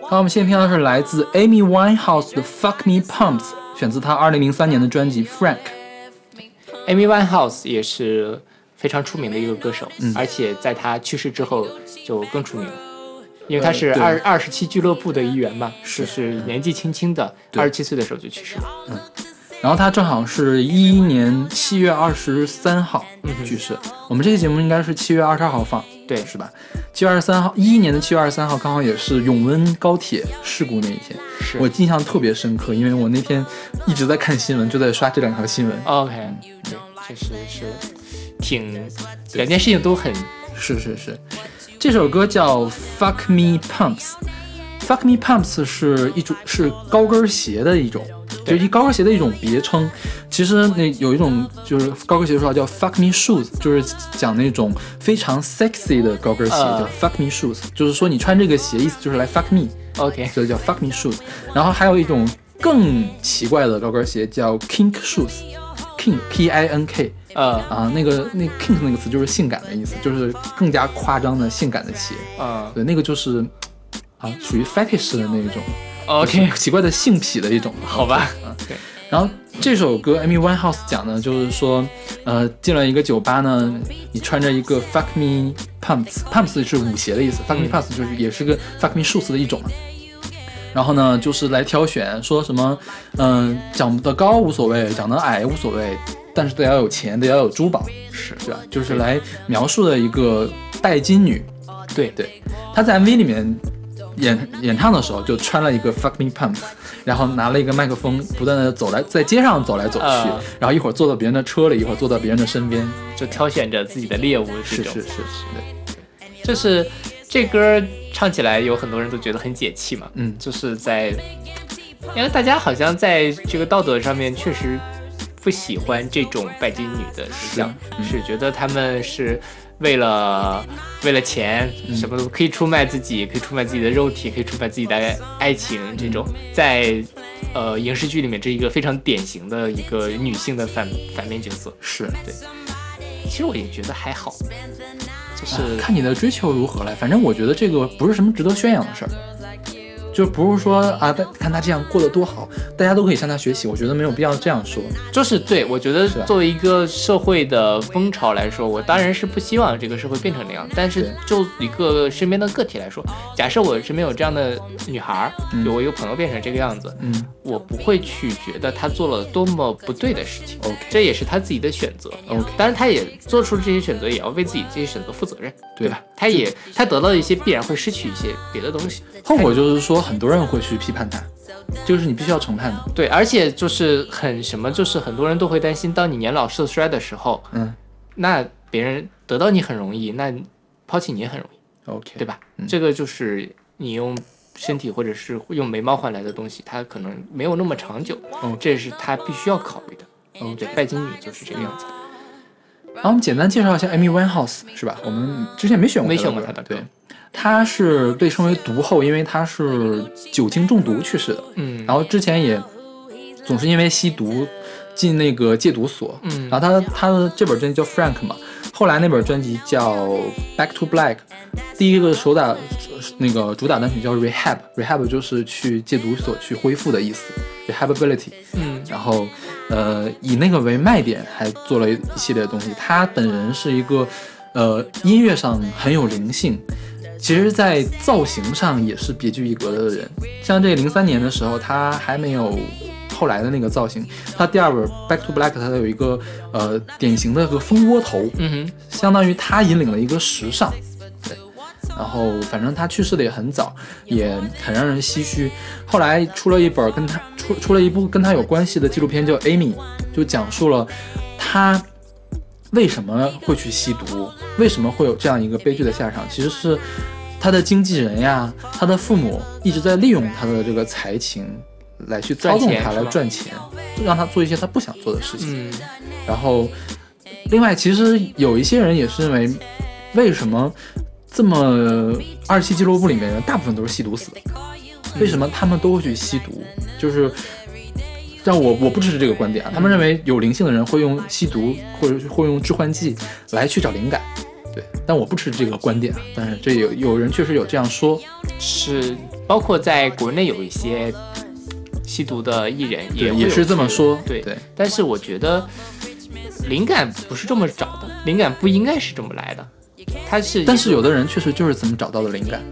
好，我们现在听到的是来自 Amy Winehouse 的《Fuck Me Pumps》，选自她2003年的专辑《Frank》。Amy Winehouse 也是非常出名的一个歌手，而且在她去世之后就更出名了，因为她是二二十七俱乐部的一员嘛，就是年纪轻轻的，对二十七岁的时候就去世了。嗯然后她正好是一一年七月二十三号去世。我们这期节目应该是七月二十二号放，对是吧？七月二十三号，一一年的七月二十三号，刚好也是永温高铁事故那一天，是我印象特别深刻，因为我那天一直在看新闻，就在刷这两条新闻。OK，对，确实是挺两件事情都很是是是，这首歌叫《Fuck Me Pumps》。Fuck Me Pumps 是一种是高跟鞋的一种，就对一高跟鞋的一种别称。其实那有一种就是高跟鞋的说法叫 Fuck Me Shoes，就是讲那种非常 sexy 的高跟鞋，呃叫 Fuck Me Shoes，就是说你穿这个鞋意思就是来 fuck me，OK。所以叫 Fuck Me Shoes。然后还有一种更奇怪的高跟鞋叫 Kink Shoes，Kink P I N K。呃啊，那个那 kink 那个词就是性感的意思，就是更加夸张的性感的鞋。啊对，那个就是啊，属于 fetish 的那一种，OK，奇怪的性癖的一种。好吧，然后这首歌 Amy Winehouse 讲的就是说，呃，进了一个酒吧呢，你穿着一个 fuck me pumps，pumps 是舞鞋的意思，fuck me 嗯 pumps 就是也是个 fuck me shoes 的一种。然后呢，就是来挑选，说什么，嗯、长得高无所谓，长得矮无所谓，但是得要有钱，得要有珠宝，是对吧？就是来描述的一个拜金女。对对，她在 MV 里面演演唱的时候就穿了一个 fuck me pump，[laughs] 然后拿了一个麦克风，不断的走来在街上走来走去，啊然后一会儿坐到别人的车里，一会儿坐到别人的身边。就挑选着自己的猎物这种。是是是是，对，就是这歌唱起来有很多人都觉得很解气嘛，嗯。就是在，因为大家好像在这个道德上面确实不喜欢这种拜金女的形象，是嗯。是觉得她们是为了为了钱嗯什么都可以出卖自己，可以出卖自己的肉体，可以出卖自己的爱情，这种在呃影视剧里面这一个非常典型的一个女性的反反面角色。是对，其实我也觉得还好，就是、啊看你的追求如何了。反正我觉得这个不是什么值得宣扬的事儿，就不是说啊，他看他这样过得多好，大家都可以向他学习。我觉得没有必要这样说。就是对我觉得作为一个社会的风潮来说，我当然是不希望这个社会变成那样。但是就一个身边的个体来说，假设我身边有这样的女孩儿，嗯就我一个朋友变成这个样子，嗯我不会去觉得她做了多么不对的事情。，OK 这也是她自己的选择。OK，当然，她也做出了这些选择，也要为自己这些选择负责任，对对吧？她也她得到一些，必然会失去一些别的东西。后果就是说，很多人会去批判他，这个是你必须要承判的。对，而且就是很什么，就是很多人都会担心，当你年老色衰的时候，嗯那别人得到你很容易，那抛弃你也很容易，，OK，对吧？嗯这个就是你用身体或者是用眉毛换来的东西，它可能没有那么长久，哦这是他必须要考虑的。哦，对，拜金女就是这个样子。然后我们简单介绍一下 Amy Winehouse，是吧？我们之前没选过没选过她的歌对，她是被称为毒后，因为他是酒精中毒去世的。嗯，然后之前也总是因为吸毒进那个戒毒所。嗯然后他他的这本专辑叫 Frank 嘛，后来那本专辑叫 Back to Black，第一个手打那个主打单曲叫 Rehab，Rehab 就是去戒毒所去恢复的意思，Rehability。嗯然后呃以那个为卖点，还做了一系列东西。他本人是一个呃音乐上很有灵性，其实在造型上也是别具一格的人。像这零三年的时候，他还没有后来的那个造型，他第二本《Back to Black》它有一个呃典型的个蜂窝头，嗯哼，相当于他引领了一个时尚。对，然后反正他去世的也很早，也很让人唏嘘。后来出了一本跟他出出了一部跟他有关系的纪录片，叫《Amy》，就讲述了他为什么会去吸毒，为什么会有这样一个悲剧的下场。其实是他的经纪人呀，他的父母一直在利用他的这个才情来去操纵他，来赚钱，让他做一些他不想做的事情。嗯然后，另外，其实有一些人也是认为，为什么这么二期俱乐部里面的大部分都是吸毒死的？为什么他们都会去吸毒？就是让我我不支持这个观点啊。他们认为有灵性的人会用吸毒或者是会用致幻剂来去找灵感，对。但我不支持这个观点啊。但是这有有人确实有这样说，是包括在国内有一些吸毒的艺人也也是这么说，对对。但是我觉得灵感不是这么找的，灵感不应该是这么来的，它是但是有的人确实就是怎么找到的灵感，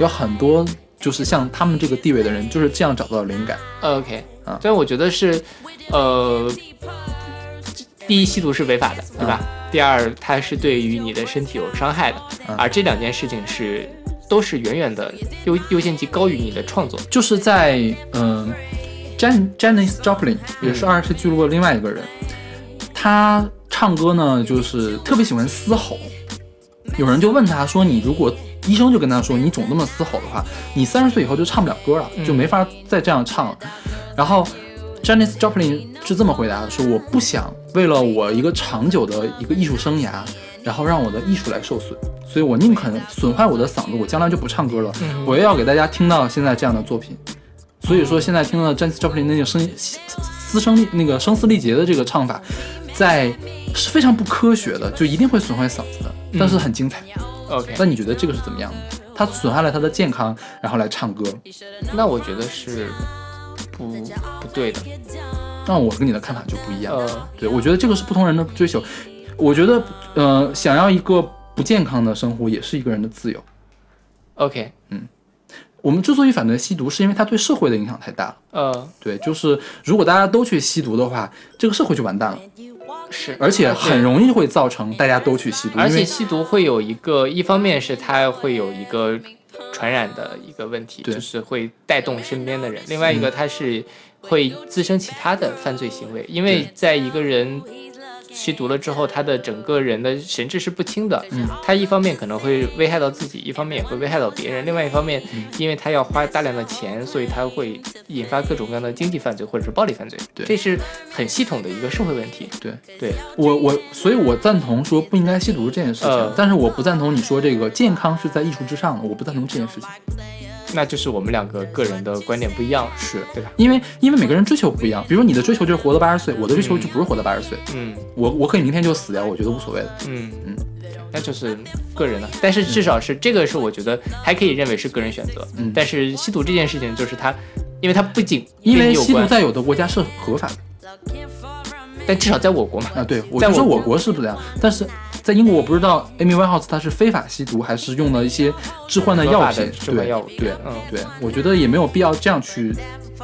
有很多就是像他们这个地位的人就是这样找到的灵感。OK 啊所以我觉得是，呃，第一吸毒是违法的，对吧？第二，它是对于你的身体有伤害的，啊而这两件事情是都是远远的优优先级高于你的创作。就是在嗯、Jan Janis Joplin 也是二十世纪俱乐部的另外一个人，他唱歌呢就是特别喜欢嘶吼。有人就问他说：“你如果医生就跟他说你总那么嘶吼的话，你三十岁以后就唱不了歌了，嗯就没法再这样唱了。然后 Janis Joplin 是这么回答的：“说我不想为了我一个长久的一个艺术生涯，然后让我的艺术来受损，所以我宁肯损坏我的嗓子，我将来就不唱歌了，嗯我也要给大家听到现在这样的作品。所以说，现在听到 Janis Joplin 那个声音嘶声力那个声嘶力竭的这个唱法，在是非常不科学的，就一定会损坏嗓子的，但是很精彩。OK，那你觉得这个是怎么样的？他损害了他的健康，然后来唱歌，那我觉得是不不对的。那我跟你的看法就不一样。呃，对，我觉得这个是不同人的追求。我觉得，呃，想要一个不健康的生活，也是一个人的自由。OK，嗯我们之所以反对吸毒，是因为它对社会的影响太大了。呃，对，就是如果大家都去吸毒的话，这个社会就完蛋了，是，而且很容易会造成大家都去吸毒，而且吸毒会有一个，一方面是它会有一个传染的一个问题，就是会带动身边的人；另外一个，它是会滋生其他的犯罪行为，因为在一个人吸毒了之后，他的整个人的神志是不清的。嗯，他一方面可能会危害到自己，一方面也会危害到别人。另外一方面，因为他要花大量的钱，所以他会引发各种各样的经济犯罪或者是暴力犯罪。对这是很系统的一个社会问题。对对，我我，所以我赞同说不应该吸毒这件事情，呃但是我不赞同你说这个健康是在艺术之上的，我不赞同这件事情。那就是我们两个个人的观点不一样，是。对吧？因为因为每个人追求不一样，比如说你的追求就是活到八十岁，我的追求就不是活到八十岁，嗯。我我可以明天就死掉，我觉得无所谓的。嗯。嗯，那就是个人的。但是至少是这个是我觉得还可以认为是个人选择。嗯。但是吸毒这件事情就是它，因为它不仅因为吸毒在有的国家是合法的但至少在我国嘛，啊，对，我就说我在我国国是不这样，但是在英国我不知道 Amy Winehouse 她是非法吸毒还是用了一些致幻的药品对药物对，嗯对，我觉得也没有必要这样去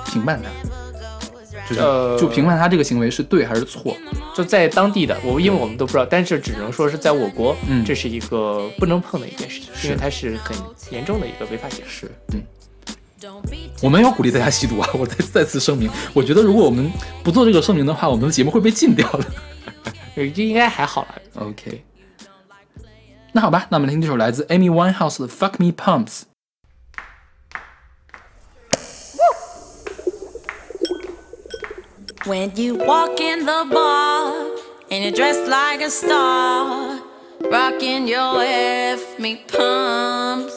评判他，就是、呃就评判他这个行为是对还是错。就在当地的我，因为我们都不知道，但是只能说是在我国，嗯这是一个不能碰的一件事情，因为它是很严重的一个违法行为。是，嗯，我没有鼓励大家吸毒啊！我再再次声明，我觉得如果我们不做这个声明的话，我们的节目会被禁掉的。对，这应该还好了。OK，那好吧，那我们听这首来自 Amy Winehouse 的《Fuck Me Pumps》。When you walk in the bar and you're dressed like a star, rocking your F me pumps,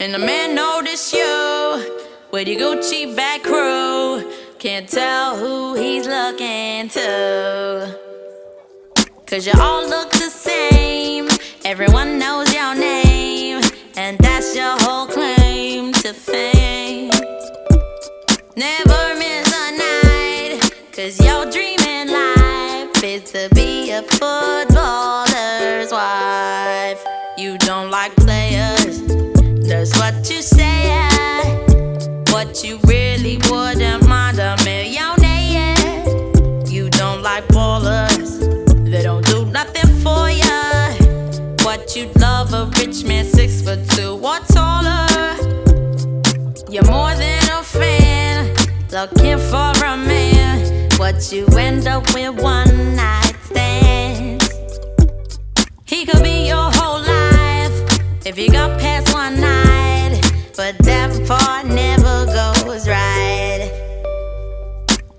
and the man notice you with your Gucci back crew, can't tell who he's looking to. Cause you all look the same, everyone knows your name, and that's your whole claim to fame. Never miss a night, cause your dream in life is to be a footballer's wife. What you really wouldn't mind a millionaire. You don't like ballers, they don't do nothing for ya. What you love a rich man, six foot two or taller. You're more than a fan, looking for a man. What you end up with one night stands. He could be your whole life if you got past one night, but that part never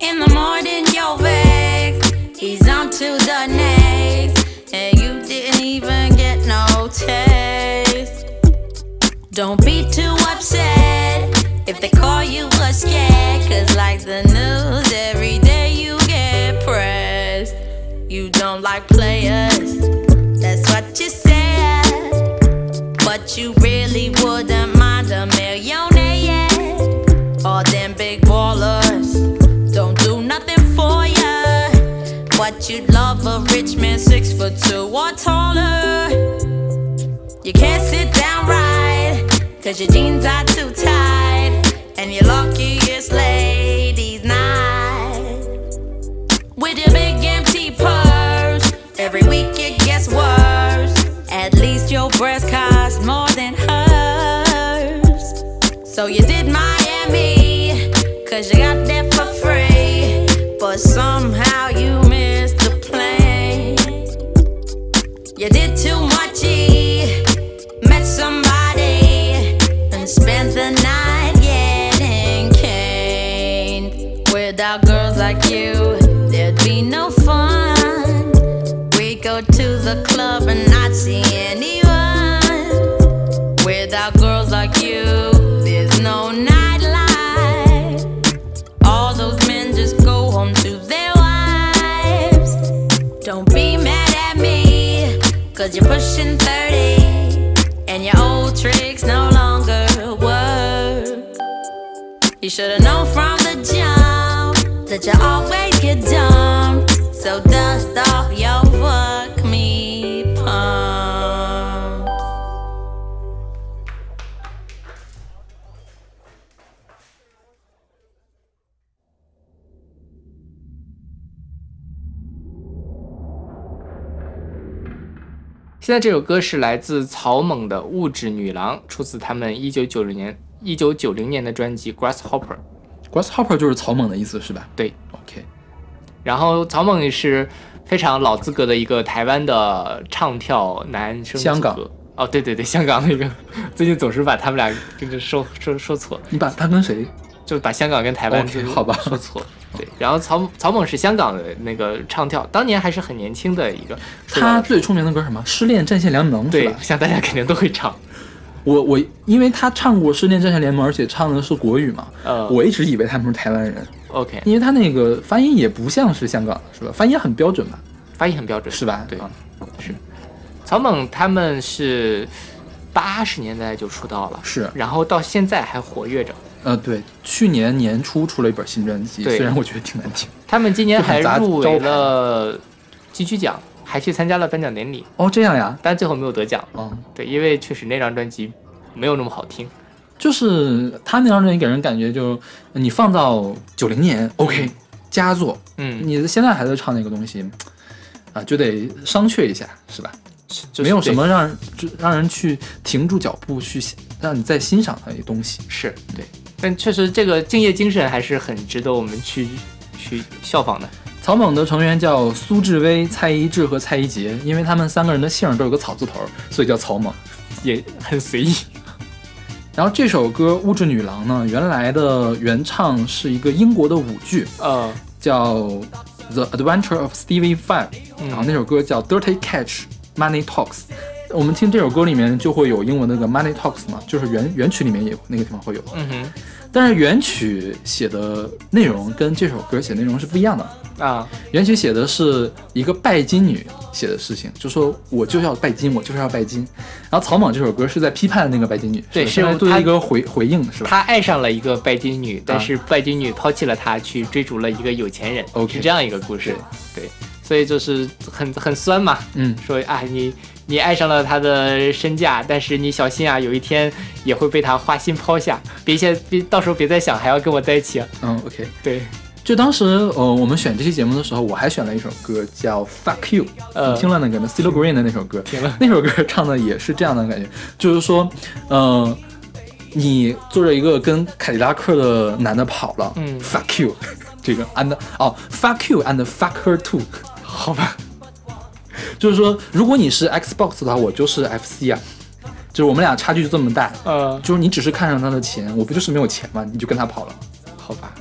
In the morning, you're vexed, he's on to the next, and you didn't even get no taste. Don't be too upset if they call you a scared. Cause, like the news, every day you get pressed. You don't like players, that's what you said. But you really wouldn't You'd love a rich man, six foot two or taller. You can't sit down right, cause your jeans are too tight. And you're lucky it's ladies' 现在这首歌是来自草蜢的《物质女郎》，出自他们一九九零年一九九零年的专辑《Grasshopper》。Grasshopper 就是草蜢的意思是吧？对，OK，然后草蜢也是非常老资格的一个台湾的唱跳男生香港。哦，对对对，香港那个，[laughs] 最近总是把他们俩跟着说说说错，你把他跟谁？就把香港跟台湾好吧说错了。对，然后曹曹猛是香港的那个唱跳，当年还是很年轻的一个。他最出名的歌什么？《失恋战线联盟》是对吧，？像大家肯定都会唱。我我因为他唱过《失恋战线联盟》，而且唱的是国语嘛，呃我一直以为他们是台湾人，OK，因为他那个发音也不像是香港的，是吧？发音很标准吧？发音很标准，是吧？对是，曹猛他们是八十年代就出道了，是然后到现在还活跃着。呃，对，去年年初出了一本新专辑，虽然我觉得挺难听。他们今年还入围了金曲奖，还去参加了颁奖典礼，哦，这样呀？但最后没有得奖。哦，对，因为确实那张专辑没有那么好听。就是他那张专辑给人感觉就，你放到九零年，OK，佳作，嗯，你现在还在唱那个东西，啊，就得商榷一下，是吧？就是没有什么让人就让人去停住脚步去让你再欣赏它的东西。是对，但确实这个敬业精神还是很值得我们去去效仿的。草蜢的成员叫苏志威、蔡一智和蔡一杰，因为他们三个人的姓儿都有个草字头，所以叫草蜢。也很随意。然后这首歌《物质女郎》呢，原来的原唱是一个英国的舞剧，呃，叫《The Adventure of Stevie Five》，嗯然后那首歌叫《Dirty Catch Money Talks》。我们听这首歌里面就会有英文那个 Money Talks 嘛，就是原原曲里面也有那个地方会有。嗯哼，但是原曲写的内容跟这首歌写的内容是不一样的。啊，原曲写的是一个拜金女写的事情，就说我就是要拜金，我就是要拜金。然后草蜢这首歌是在批判那个拜金女，对是吧是他对一个回回应，是吧？他爱上了一个拜金女，但是拜金女抛弃了他，去追逐了一个有钱人。OK 是这样一个故事。对，所以就是很很酸嘛。嗯，说啊，你你爱上了他的身价，但是你小心啊，有一天也会被他花心抛下。别先别到时候别再想还要跟我在一起啊。嗯，OK。对，就当时呃，我们选这期节目的时候，我还选了一首歌叫《Fuck You》，呃。你听了那个吗 e l Green 的那首歌，听了。那首歌唱的也是这样的感觉，就是说，呃，你坐着一个跟凯迪拉克的男的跑了，嗯，Fuck You，这个 and 哦，Fuck You and Fuck her too，好吧，[laughs] 就是说，如果你是 Xbox 的话，我就是 FC 啊，就是我们俩差距就这么大，呃，就是你只是看上他的钱，我不就是没有钱吗？你就跟他跑了。好吧，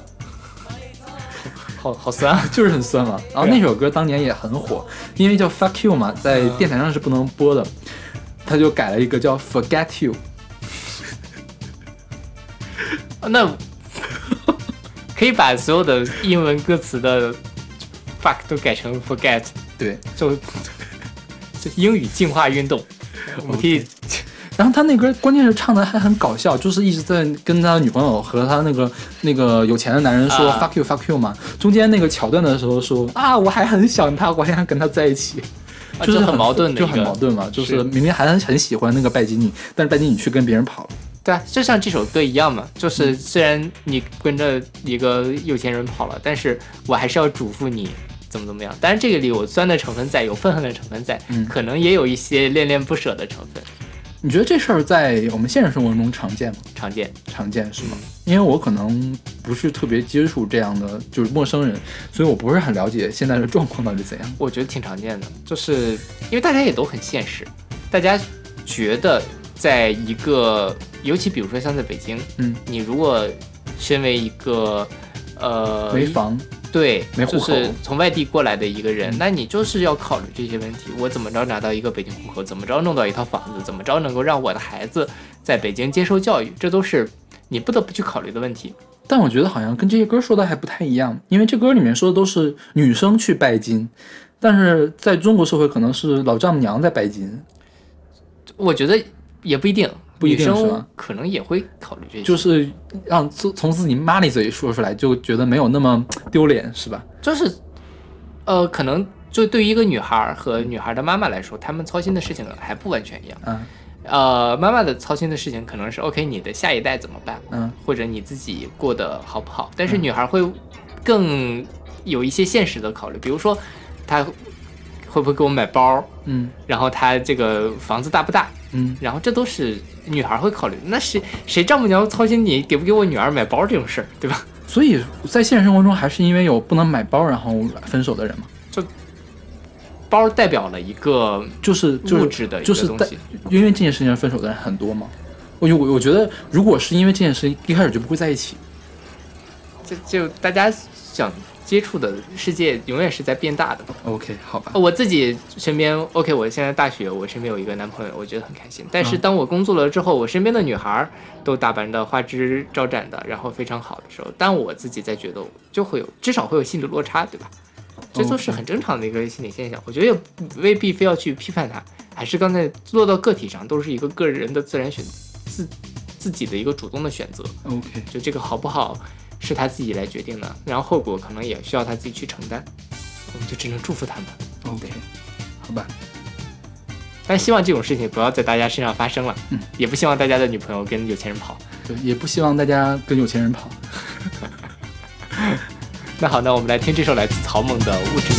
[laughs] 好好酸啊。[laughs] 就是很酸嘛。然后那首歌当年也很火，因为叫 Fuck You 嘛，在电台上是不能播的，他就改了一个叫 Forget You。那可以把所有的英文歌词的 fuck 都改成 forget，对，就 [laughs] 就英语进化运动。[laughs] 我们可以 [laughs] 然后他那歌关键是唱的还很搞笑，就是一直在跟他女朋友和他那个那个有钱的男人说、啊 Fuck You Fuck You 嘛。中间那个桥段的时候说啊，我还很想他，我还想跟他在一起。就是啊很矛盾的就很矛盾嘛，就是是明明还很很喜欢那个拜金女，但是拜金女去跟别人跑了。对啊，就像这首歌一样嘛，就是虽然你跟着一个有钱人跑了，但是我还是要嘱咐你怎么怎么样。当然这个里有酸的成分在，有愤恨的成分在，嗯可能也有一些恋恋不舍的成分，你觉得这事儿在我们现实生活中常见吗？常见。常见是吗？因为我可能不是特别接触这样的就是陌生人，所以我不是很了解现在的状况到底怎样。我觉得挺常见的，就是因为大家也都很现实，大家觉得在一个，尤其比如说像在北京，嗯，你如果身为一个呃没房，对，没户口就是从外地过来的一个人，那你就是要考虑这些问题。我怎么着拿到一个北京户口？怎么着弄到一套房子？怎么着能够让我的孩子在北京接受教育？这都是你不得不去考虑的问题。但我觉得好像跟这些歌说的还不太一样，因为这歌里面说的都是女生去拜金，但是在中国社会可能是老丈母娘在拜金，我觉得也不一定，不一定是吧可能也会考虑这些。就是让从从自己妈咪嘴里说出来，就觉得没有那么丢脸，是吧？就是，呃，可能就对于一个女孩儿和女孩儿的妈妈来说，她们操心的事情还不完全一样。嗯呃，妈妈的操心的事情可能是 OK，你的下一代怎么办？嗯，或者你自己过得好不好？但是女孩会更有一些现实的考虑，比如说她会不会给我买包，嗯然后他这个房子大不大，嗯，然后这都是女孩会考虑。那谁谁丈母娘操心你给不给我女儿买包这种事儿，对吧？所以在现实生活中，还是因为有不能买包然后分手的人嘛。包代表了一个就是物质的一就是东西。因为这件事情分手的人很多吗？我我我觉得，如果是因为这件事情一开始就不会在一起。就就大家想接触的世界永远是在变大的。OK，好吧，我自己身边，OK，我现在大学，我身边有一个男朋友，我觉得很开心。但是嗯当我工作了之后，我身边的女孩儿都打扮的花枝招展的，然后非常好的时候，但我自己在觉得就会有至少会有心理落差，对吧？这都是很正常的一个心理现象。我觉得也未必非要去批判它，还是刚才落到个体上，都是一个个人的自然选自自己的一个主动的选择。OK，就这个好不好是他自己来决定的，然后后果可能也需要他自己去承担，我们就只能祝福他们。OK，好吧，但希望这种事情不要在大家身上发生了，嗯也不希望大家的女朋友跟有钱人跑。对，也不希望大家跟有钱人跑。[laughs] 那好，那我们来听这首来自曹猛的《物质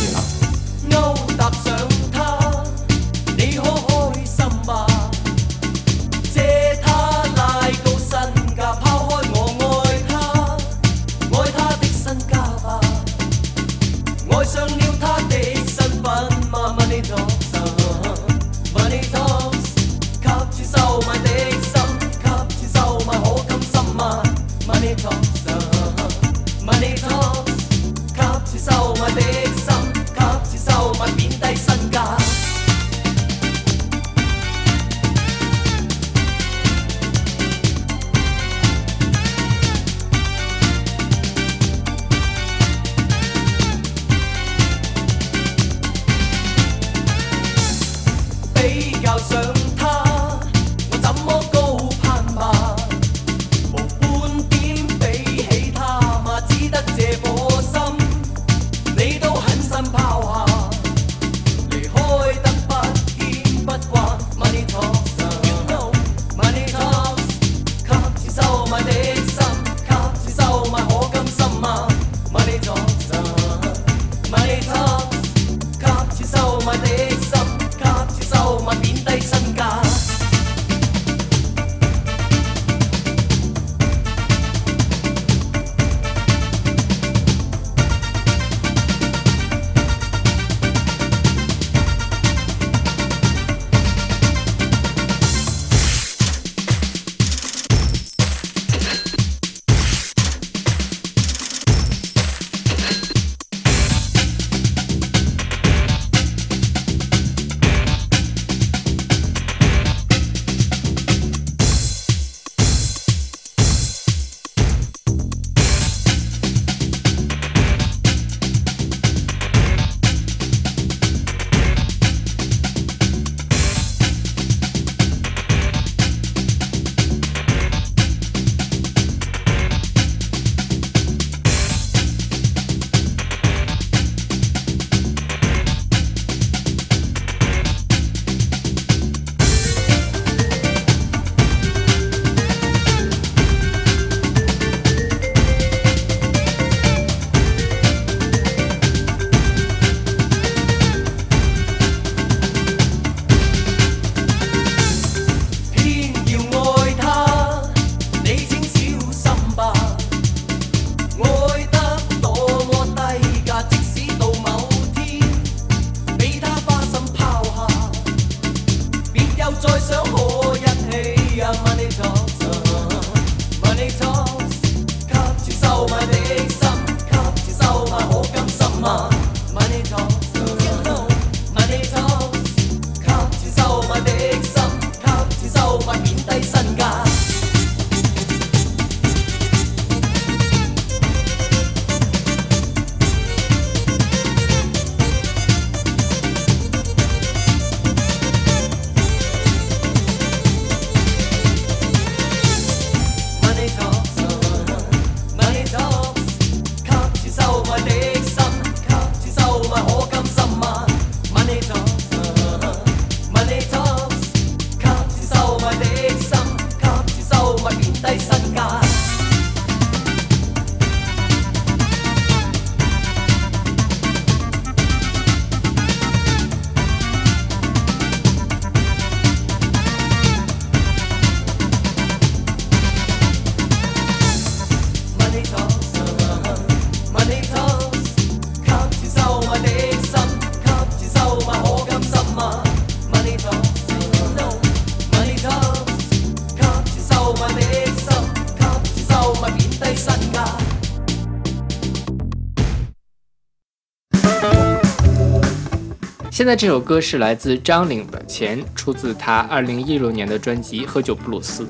现在这首歌是来自张领的，钱出自他二零一六年的专辑《喝酒布鲁斯》。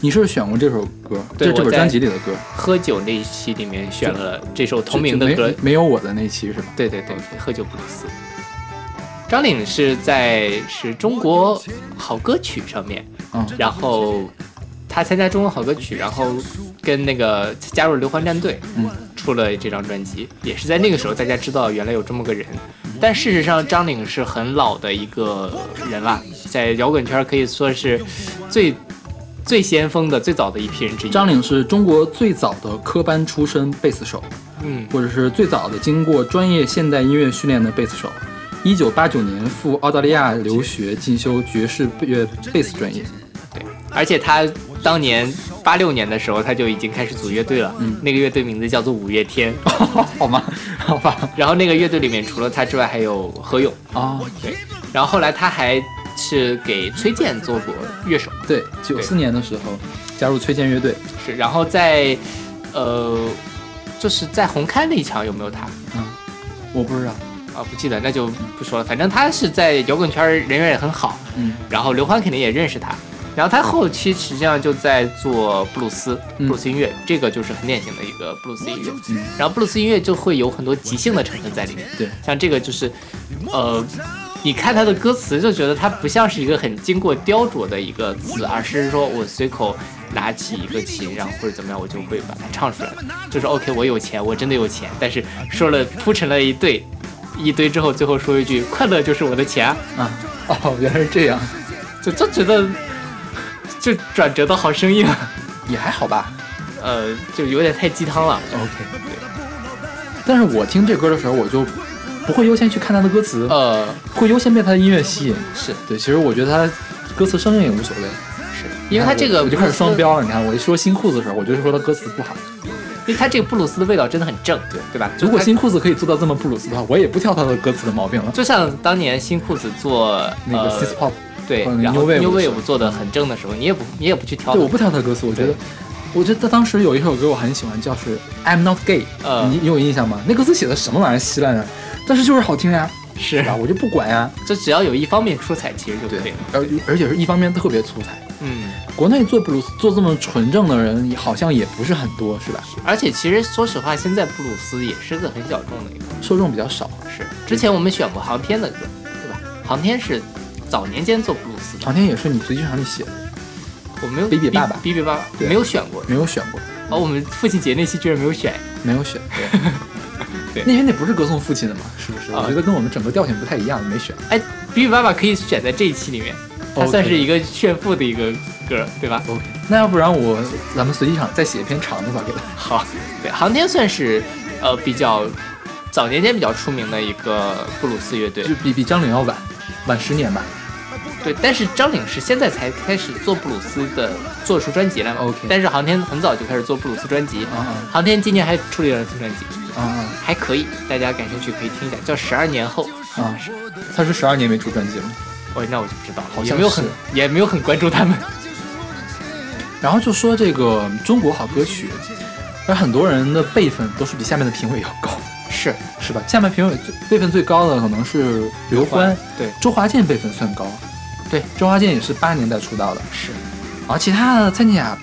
你是不是选过这首歌？这这本专辑里的歌，喝酒那一期里面选了这首同名的歌没，没有我的那期是吧？对对对，喝酒布鲁斯。张领是在是中国好歌曲上面，嗯然后他参加中国好歌曲，然后跟那个加入了刘欢战队，嗯，出了这张专辑，也是在那个时候大家知道原来有这么个人。但事实上，张岭是很老的一个人了，在摇滚圈可以说是最最先锋的、最早的一批人之一。张岭是中国最早的科班出身贝斯手，嗯，或者是最早的经过专业现代音乐训练的贝斯手。一九八九年赴澳大利亚留学进修爵士乐贝斯专业。对，而且他当年八六年的时候，他就已经开始组乐队了，嗯那个乐队名字叫做五月天。[laughs] 好吗？好吧。然后那个乐队里面除了他之外，还有何勇。啊，对，然后后来他还是给崔健做过乐手，对，九四年的时候加入崔健乐队。是，然后在呃，就是在红磡那一场有没有他？嗯，我不知道。啊，不记得，那就不说了。反正他是在摇滚圈人缘也很好，嗯，然后刘欢肯定也认识他。然后他后期实际上就在做布鲁斯，布鲁斯音乐，这个就是很典型的一个布鲁斯音乐。嗯然后布鲁斯音乐就会有很多即兴的成分在里面。对，像这个就是，呃，你看他的歌词就觉得它不像是一个很经过雕琢的一个词，而是说我随口拿起一个琴，然后或者怎么样，我就会把它唱出来。就是 OK，我有钱，我真的有钱，但是说了铺成了一堆一堆之后，最后说一句快乐就是我的钱啊，啊，哦，原来是这样，就就觉得就转折的好生硬啊，也还好吧。呃，就有点太鸡汤了。OK，但是我听这歌的时候，我就不会优先去看他的歌词，呃，会优先被他的音乐吸引。是对，其实我觉得他歌词生硬也无所谓，是，因为他这个我就开始双标了。你看，我一说新裤子的时候，我就说他歌词不好。因为他这个布鲁斯的味道真的很正，对对吧？如果新裤子可以做到这么布鲁斯的话，我也不挑他的歌词的毛病了。就像当年新裤子做那个呃 Sis Pop，对，然后 New Wave 做的很正的时候，你也不你也不去挑，对，我不挑他的歌词，我觉得，我觉得他当时有一首歌我很喜欢，叫是 I'm Not Gay，呃你你有印象吗？那歌词写的什么玩意儿稀烂啊，但是就是好听呀，是吧？我就不管呀。就只要有一方面出彩，其实就可以了。而而且是一方面特别出彩。嗯，国内做布鲁斯做这么纯正的人，好像也不是很多，是吧？而且其实说实话，现在布鲁斯也是个很小众的一个，受众比较少。是之前我们选过航天的歌，对吧？航天是早年间做布鲁斯的，航天也是你随机场里写的，我没有比比爸爸。比比爸爸对。没有选过。没有选过，哦，我们父亲节那期居然没有选，没有选。[laughs] 对，那因为那不是歌颂父亲的嘛，是不是？啊。我觉得跟我们整个调性不太一样，没选。哎，比比爸爸可以选在这一期里面，它 OK 算是一个炫富的一个歌，对吧？OK，那要不然我咱们随机场再写一篇长的吧，给他。好，对，航天算是呃比较早年间比较出名的一个布鲁斯乐队，就比比张岭要晚，晚十年吧。对，但是张岭是现在才开始做布鲁斯的，做出专辑来嘛。OK 但是航天很早就开始做布鲁斯专辑，啊航天今年还出了一张新专辑，啊啊还可以，大家感兴趣可以听一下，叫《十二年后》。啊啊！他是十二年没出专辑了。哦，那我就不知道了，好像也没有很也没有很关注他们。然后就说这个中国好歌曲，而很多人的辈分都是比下面的评委要高，是是吧？下面评委辈分最高的可能是刘欢，对周华健辈分算高，对，周华健也是八十年代出道的，是然后其他的蔡健雅，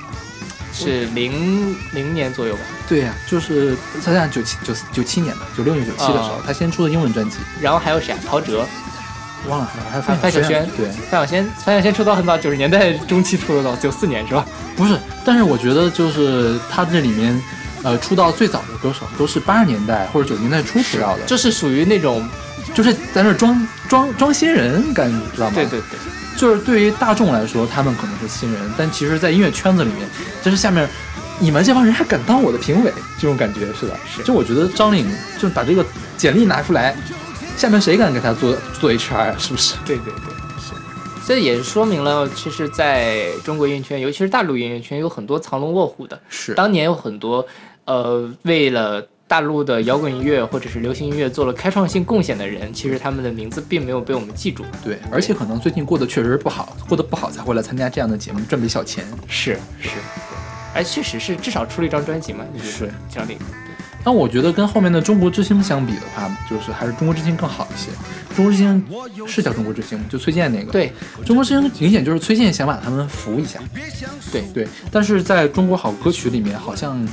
是零零年左右吧。对呀、就是蔡健雅九七九九七年的，九六年九七的时候，啊他先出的英文专辑，然后还有谁啊？陶喆、忘了还有范范晓萱，对，范晓萱，范晓萱出道很早，九十年代中期出道，九四年是吧？不是，但是我觉得就是他这里面，呃，出道最早的歌手都是八十年代或者九十年代初出道的，就是属于那种，就是在那装装装新人感觉，知道吗？对对对，就是对于大众来说，他们可能是新人，但其实，在音乐圈子里面，就是下面你们这帮人还敢当我的评委，这种感觉是的。是就我觉得张岭就把这个简历拿出来，下面谁敢给他做做 HR 啊？是不是？对对对，是。这也说明了，其实在中国音乐圈，尤其是大陆音乐圈，有很多藏龙卧虎的。是当年有很多，呃，为了大陆的摇滚音乐或者是流行音乐做了开创性贡献的人，其实他们的名字并没有被我们记住。对，而且可能最近过得确实不好，过得不好才会来参加这样的节目赚笔小钱。是是，哎，确实是，至少出了一张专辑嘛，就是是张岭。但我觉得跟后面的中国之星相比的话，就是还是中国之星更好一些。中国之星是叫中国之星，就崔健那个。对，中国之星明显就是崔健想把他们扶一下。对对，但是在中国好歌曲里面，好像，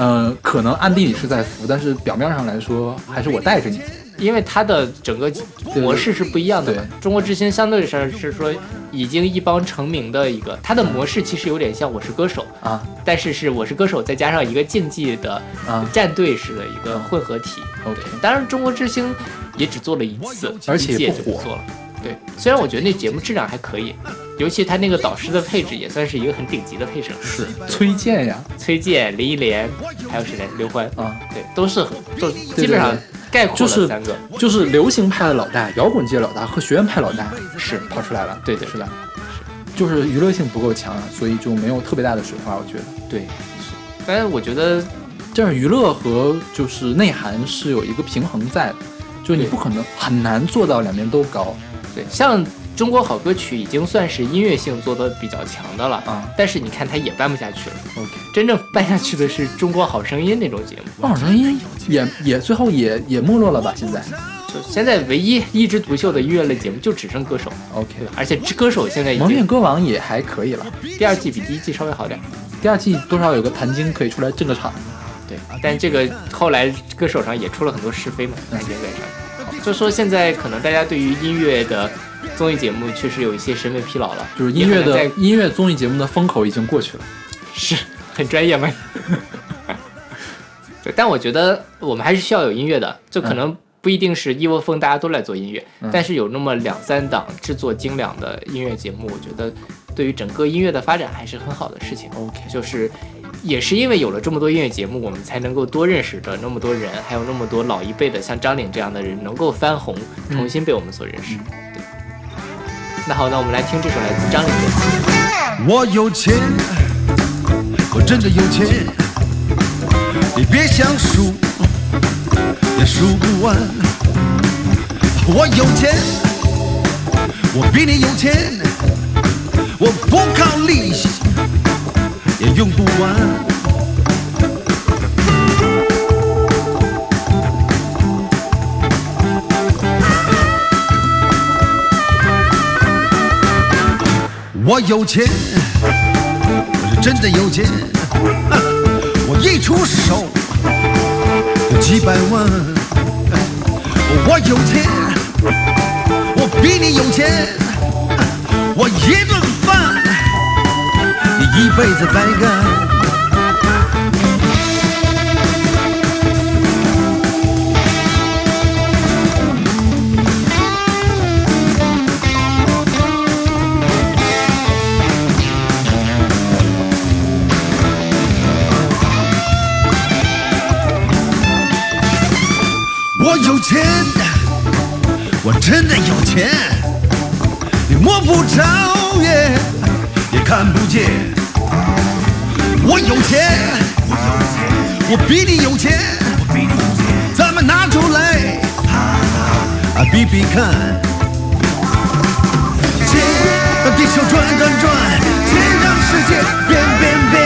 呃，可能暗地里是在扶，但是表面上来说，还是我带着你。因为它的整个模式是不一样的嘛。中国之星相对上是说已经一帮成名的一个，它的模式其实有点像《我是歌手》啊，但是是《我是歌手》再加上一个竞技的啊战队式的一个混合体。OK，当然中国之星也只做了一次，而且不火就做了。对，虽然我觉得那节目质量还可以，尤其他那个导师的配置也算是一个很顶级的配置了。是崔健呀，崔健、林忆莲，还有谁来？刘欢啊，对，都是很都基本上概括就是了三个。就是流行派的老大、摇滚界老大和学院派老大是跑出来了。对对是的，就是娱乐性不够强啊，所以就没有特别大的水花。我觉得，对，是。但是我觉得这样娱乐和就是内涵是有一个平衡在的，就你不可能很难做到两边都高。对，像中国好歌曲已经算是音乐性做的比较强的了啊，但是你看它也办不下去了。OK，真正办下去的是《中国好声音》那种节目。那好声音也也最后也也没落了吧？现在就现在唯一一枝独秀的音乐类节目就只剩歌手，OK，而且这歌手现在已蒙面歌王也还可以了，第二季比第一季稍微好点。第二季多少有个谭晶可以出来镇个场。对，但这个后来歌手上也出了很多是非嘛，谭晶在上。就说现在可能大家对于音乐的综艺节目确实有一些审美疲劳了，就是音乐的音乐综艺节目的风口已经过去了。[laughs] 是很专业吗？[laughs] 对，但我觉得我们还是需要有音乐的，就可能不一定是一窝蜂大家都来做音乐，嗯但是有那么两三档制作精良的音乐节目，我觉得对于整个音乐的发展还是很好的事情。OK，就是也是因为有了这么多音乐节目，我们才能够多认识的那么多人，还有那么多老一辈的像张岭这样的人能够翻红，重新被我们所认识。对。那好，那我们来听这首来自张岭的。我有钱，我真的有钱，你别想数，也数不完。我有钱，我比你有钱，我不靠利息，也用不完。我有钱，我是真的有钱，我一出手有几百万。我有钱，我比你有钱，我一顿一辈子白干。我有钱，我真的有钱，你摸不着也，也看不见。我有钱，我有钱，我比你有钱，我比你有钱咱们拿出来啊比比看。钱让地球转转转，钱让世界变变变。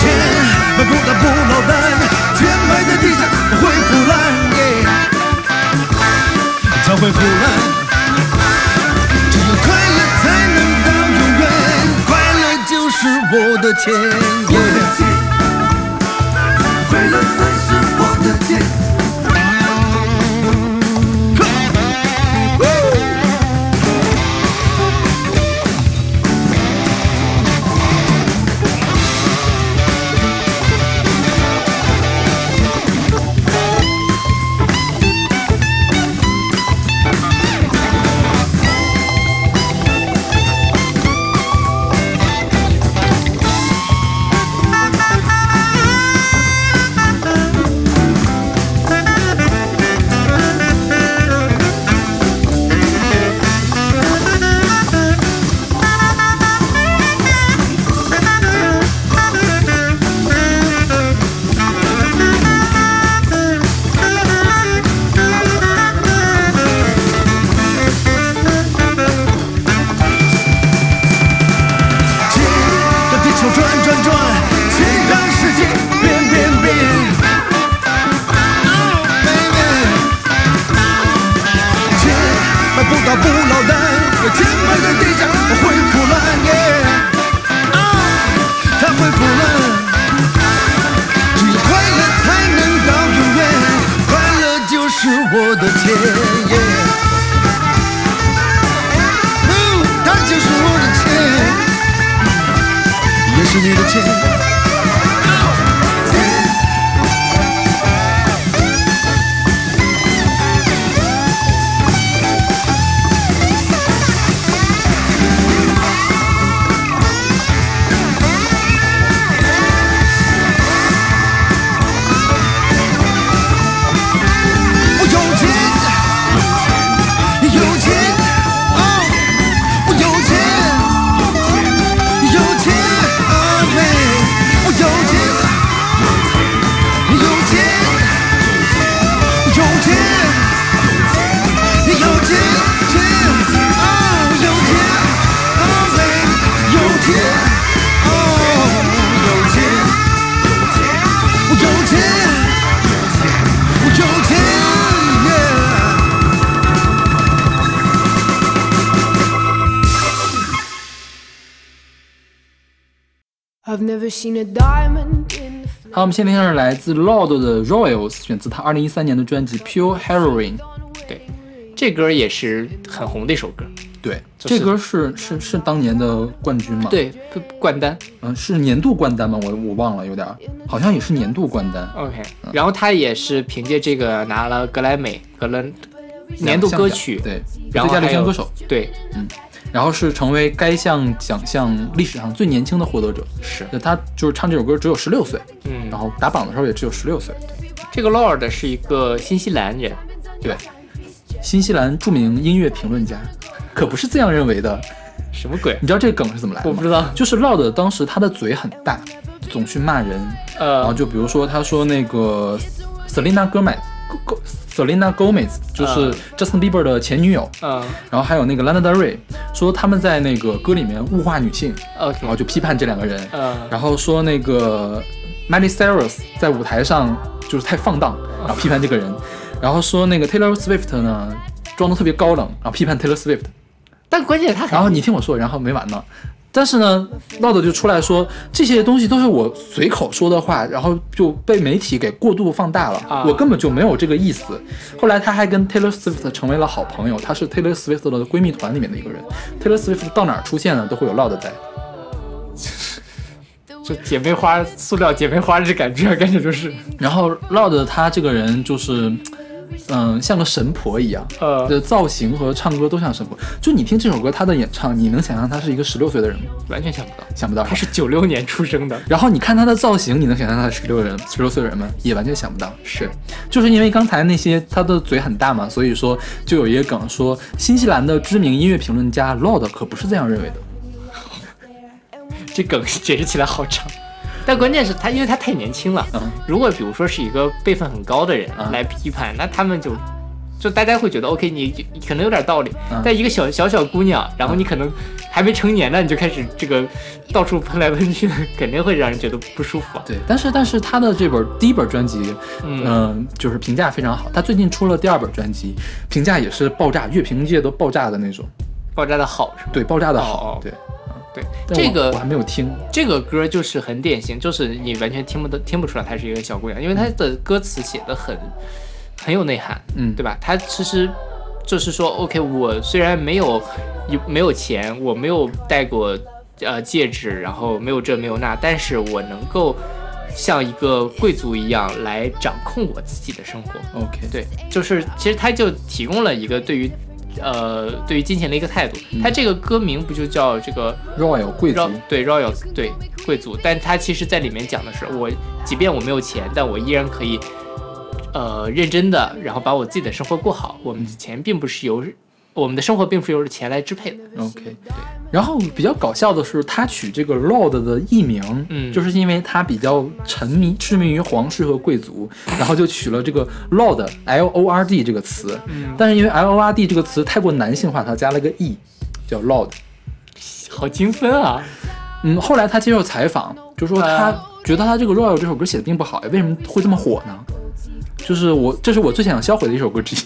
钱买不到不落单，钱埋在地上会腐烂耶，它会腐烂。我的钱耶。快乐才是我的钱。我们先听是来自 Lord 的 Royals，选自他二零一三年的专辑 Pure Heroin。对，这歌也是很红的一首歌。对，就是这歌是是是当年的冠军吗？，对，冠单。嗯、是年度冠单吗？我我忘了，有点儿，好像也是年度冠单。OK，然后他也是凭借这个拿了格莱美格伦年度歌曲，对，最佳然后还有流行歌手，对，然后是成为该项奖项历史上最年轻的获得者。是他就是唱这首歌只有十六岁，嗯然后打榜的时候也只有十六岁。这个 Lord 是一个新西兰人，对，新西兰著名音乐评论家，可不是这样认为的。什么鬼？你知道这个梗是怎么来的吗？我不知道就是 Lord 当时他的嘴很大，总去骂人，呃然后呃，就比如说他说那个 Selena Gomez。Selena Gomez 就是嗯。Justin Bieber 的前女友，嗯。然后还有那个 Lana Del Rey 说他们在那个歌里面物化女性，，OK，然后就批判这两个人，嗯。然后说那个 Miley Cyrus 在舞台上就是太放荡，然后批判这个人，然后说那个 Taylor Swift 呢装的特别高冷，然后批判 Taylor Swift，但关键他然后你听我说，然后没完呢。但是呢，闹的就出来说这些东西都是我随口说的话，然后就被媒体给过度放大了，啊我根本就没有这个意思。后来他还跟 Taylor Swift 成为了好朋友，她是 Taylor Swift 的闺蜜团里面的一个人。Taylor Swift 到哪儿出现呢，都会有 Loud 在。[laughs] 就姐妹花塑料姐妹花这感觉，感觉就是然后 Loud 他这个人就是，嗯，像个神婆一样，呃的造型和唱歌都像神婆。就你听这首歌，她的演唱，你能想象她是一个十六岁的人吗？完全想不到，想不到。他是九六年出生的，然后你看她的造型，你能想象她是十六人、十六岁的人吗？也完全想不到。是，就是因为刚才那些她的嘴很大嘛，所以说就有一个梗说，新西兰的知名音乐评论家 Lord 可不是这样认为的。[laughs] 这梗解释起来好长。但关键是他，因为他太年轻了。嗯如果比如说是一个辈分很高的人嗯来批判，那他们就就大家会觉得 OK，你你可能有点道理。嗯但一个小小小姑娘，然后你可能还没成年呢，你就开始这个到处 [laughs] 喷来喷去的，肯定会让人觉得不舒服啊。对，但是但是他的这本第一本专辑，嗯嗯、就是评价非常好。他最近出了第二本专辑，评价也是爆炸，乐评界都爆炸的那种。爆炸的好是吗？对，爆炸的哦好。哦对，对，这个我还没有听。这个歌就是很典型，就是你完全听不得听不出来她是一个小姑娘，因为她的歌词写的很很有内涵，嗯对吧？她其实就是说，OK，我虽然没有有没有钱，我没有戴过呃戒指，然后没有这没有那，但是我能够像一个贵族一样来掌控我自己的生活。OK，对，就是其实他就提供了一个对于呃对于金钱的一个态度。他这个歌名不就叫这个 Royal 贵族对 Royal 对贵族，但他其实在里面讲的是我，即便我没有钱，但我依然可以呃认真的，然后把我自己的生活过好。我们的钱并不是由我们的生活并不是由钱来支配的。OK，然后比较搞笑的是，他取这个 Lord 的艺名，嗯就是因为他比较沉迷痴迷于皇室和贵族，然后就取了这个 Lord L O R D 这个词。嗯但是因为 L O R D 这个词太过男性化，他加了个 E，叫 Lord。好精分啊！嗯，后来他接受采访，就说他啊觉得他这个 Royal 这首歌写的并不好，哎，为什么会这么火呢？就是我，这是我最想销毁的一首歌之一。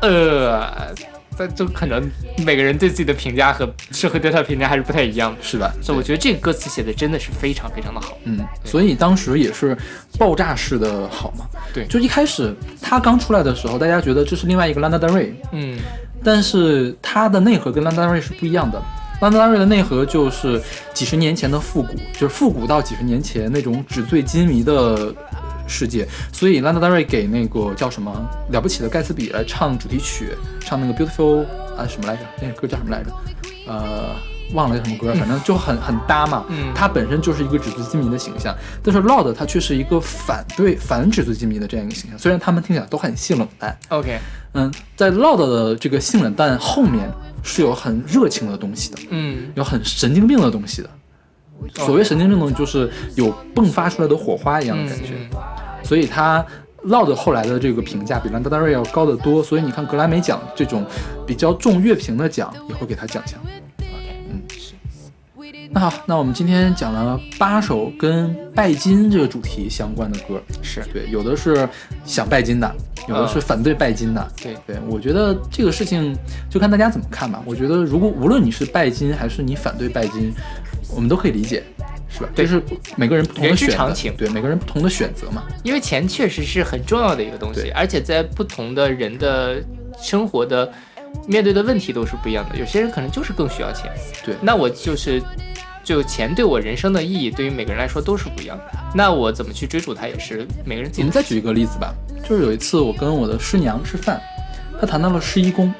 呃，这就可能每个人对自己的评价和社会对他的评价还是不太一样的。是吧？所以我觉得这个歌词写的真的是非常非常的好。嗯，所以当时也是爆炸式的好嘛。对就一开始他刚出来的时候，大家觉得这是另外一个 Lana Del Rey，嗯但是他的内核跟 Lana Del Rey 是不一样的。拉德拉瑞的内核就是几十年前的复古，就是复古到几十年前那种纸醉金迷的世界。所以拉德拉瑞给那个叫什么了不起的盖茨比来唱主题曲，唱那个 Beautiful 啊什么来着？那个歌叫什么来着？呃。忘了叫什么歌，反正就很很搭嘛。嗯他本身就是一个纸醉金迷的形象，但是 Loud 他却是一个反对反纸醉金迷的这样一个形象。虽然他们听起来都很性冷淡，OK，嗯，在 Loud 的这个性冷淡后面是有很热情的东西的，嗯有很神经病的东西的。所谓神经病呢，就是有迸发出来的火花一样的感觉。嗯所以他 Loud 后来的这个评价比兰德达瑞要高得多。所以你看格莱美奖这种比较重乐评的奖，也会给他奖项。OK，嗯，那好，那我们今天讲了八首跟拜金这个主题相关的歌，是对，有的是想拜金的，有的是嗯反对拜金的。对对，我觉得这个事情就看大家怎么看吧。我觉得如果无论你是拜金还是你反对拜金，我们都可以理解，是吧？就是每个人不同的选择，对每个人不同的选择嘛。因为钱确实是很重要的一个东西，而且在不同的人的生活的面对的问题都是不一样的。有些人可能就是更需要钱，对那我就是就钱对我人生的意义，对于每个人来说都是不一样的。那我怎么去追逐它，也是每个人自己我们再举一个例子吧，就是有一次我跟我的师娘吃饭，她谈到了施一公。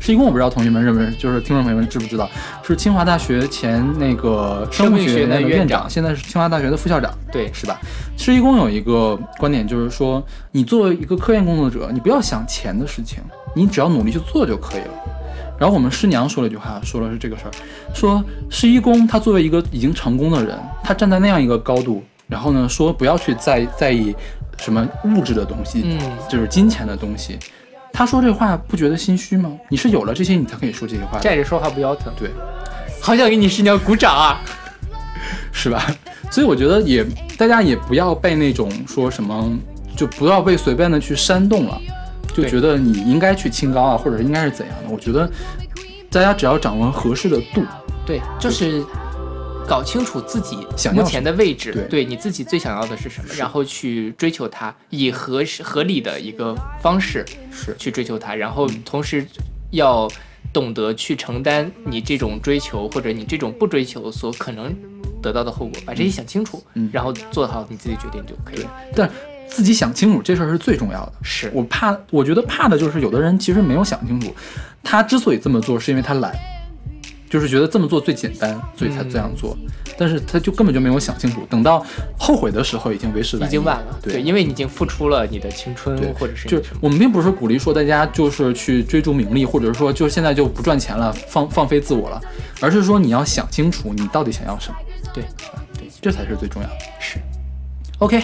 施一公我不知道同学们认不认识，就是听众朋友们知不知道，是清华大学前那个生物学院的院长现在是清华大学的副校长，对是吧？施一公有一个观点，就是说，你作为一个科研工作者，你不要想钱的事情，你只要努力去做就可以了。然后我们师娘说了一句话，说的是这个事儿，说施一公他作为一个已经成功的人，他站在那样一个高度，然后呢说不要去在在意什么物质的东西，嗯就是金钱的东西。他说这话不觉得心虚吗？你是有了这些，你才可以说这些话，站着说话不腰疼。对，好想给你师娘鼓掌啊！[laughs] 是吧？所以我觉得也大家也不要被那种说什么，就不要被随便的去煽动了，就觉得你应该去清高啊，或者应该是怎样的。我觉得大家只要掌握合适的度，对，就是搞清楚自己目前的位置，对。对你自己最想要的是什么，然后去追求它，以合适合理的一个方式是。去追求它，然后同时要懂得去承担你这种追求或者你这种不追求所可能得到的后果，把这些想清楚，嗯。然后做好你自己决定就可以了。但自己想清楚这事儿是最重要的。是。我怕，我觉得怕的就是有的人其实没有想清楚，他之所以这么做，是因为他懒，就是觉得这么做最简单，所以才这样做。但是他就根本就没有想清楚，等到后悔的时候已经为时已经晚了，对，因为你已经付出了你的青春对，或者是就是我们并不是鼓励说大家就是去追逐名利，或者是说就现在就不赚钱了，放放飞自我了，而是说你要想清楚你到底想要什么，对对，这才是最重要的。是。OK，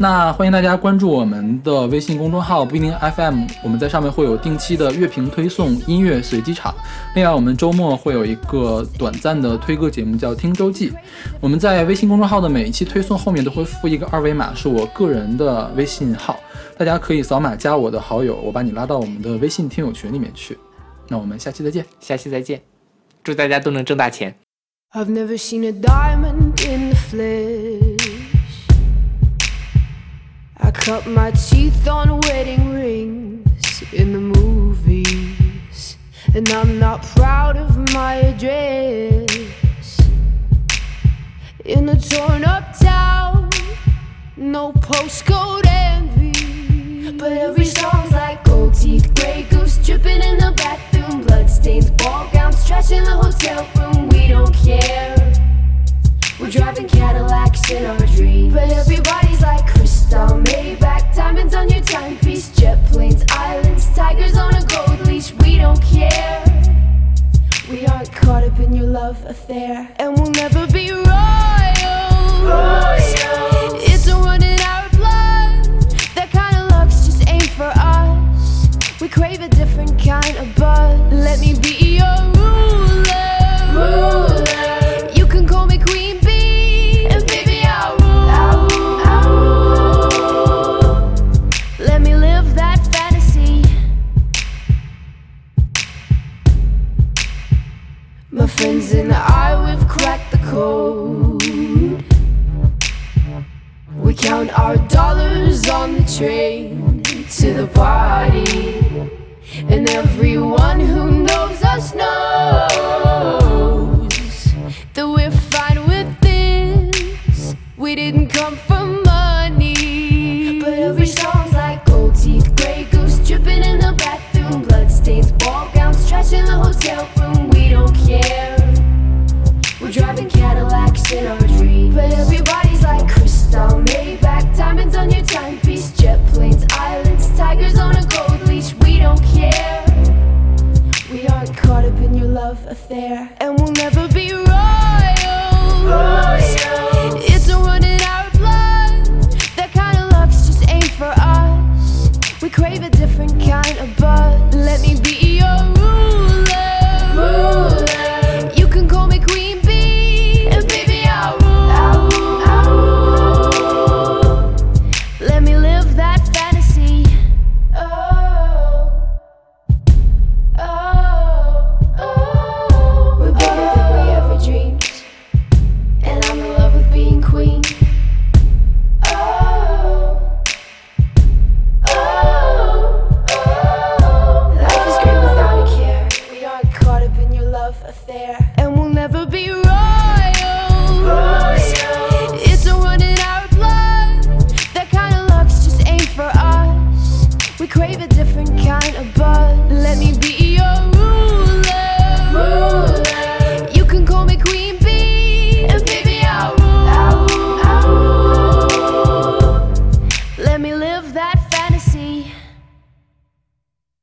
那欢迎大家关注我们的微信公众号不一定 FM，我们在上面会有定期的乐评推送、音乐随机场。另外，我们周末会有一个短暂的推歌节目，叫《听周记》。我们在微信公众号的每一期推送后面都会附一个二维码，是我个人的微信号，大家可以扫码加我的好友，我把你拉到我们的微信听友群里面去。那我们下期再见。下期再见，祝大家都能挣大钱。I've never seen a diamond in the flesh. I cut my teeth on wedding rings in the movies. And I'm not proud of my address. In a torn up town, no postcode envy. But every song's like gold teeth, grey goose dripping in the bathroom, bloodstains, ball gowns, trash in the hotel room. We don't care. We're driving Cadillacs in our dreams.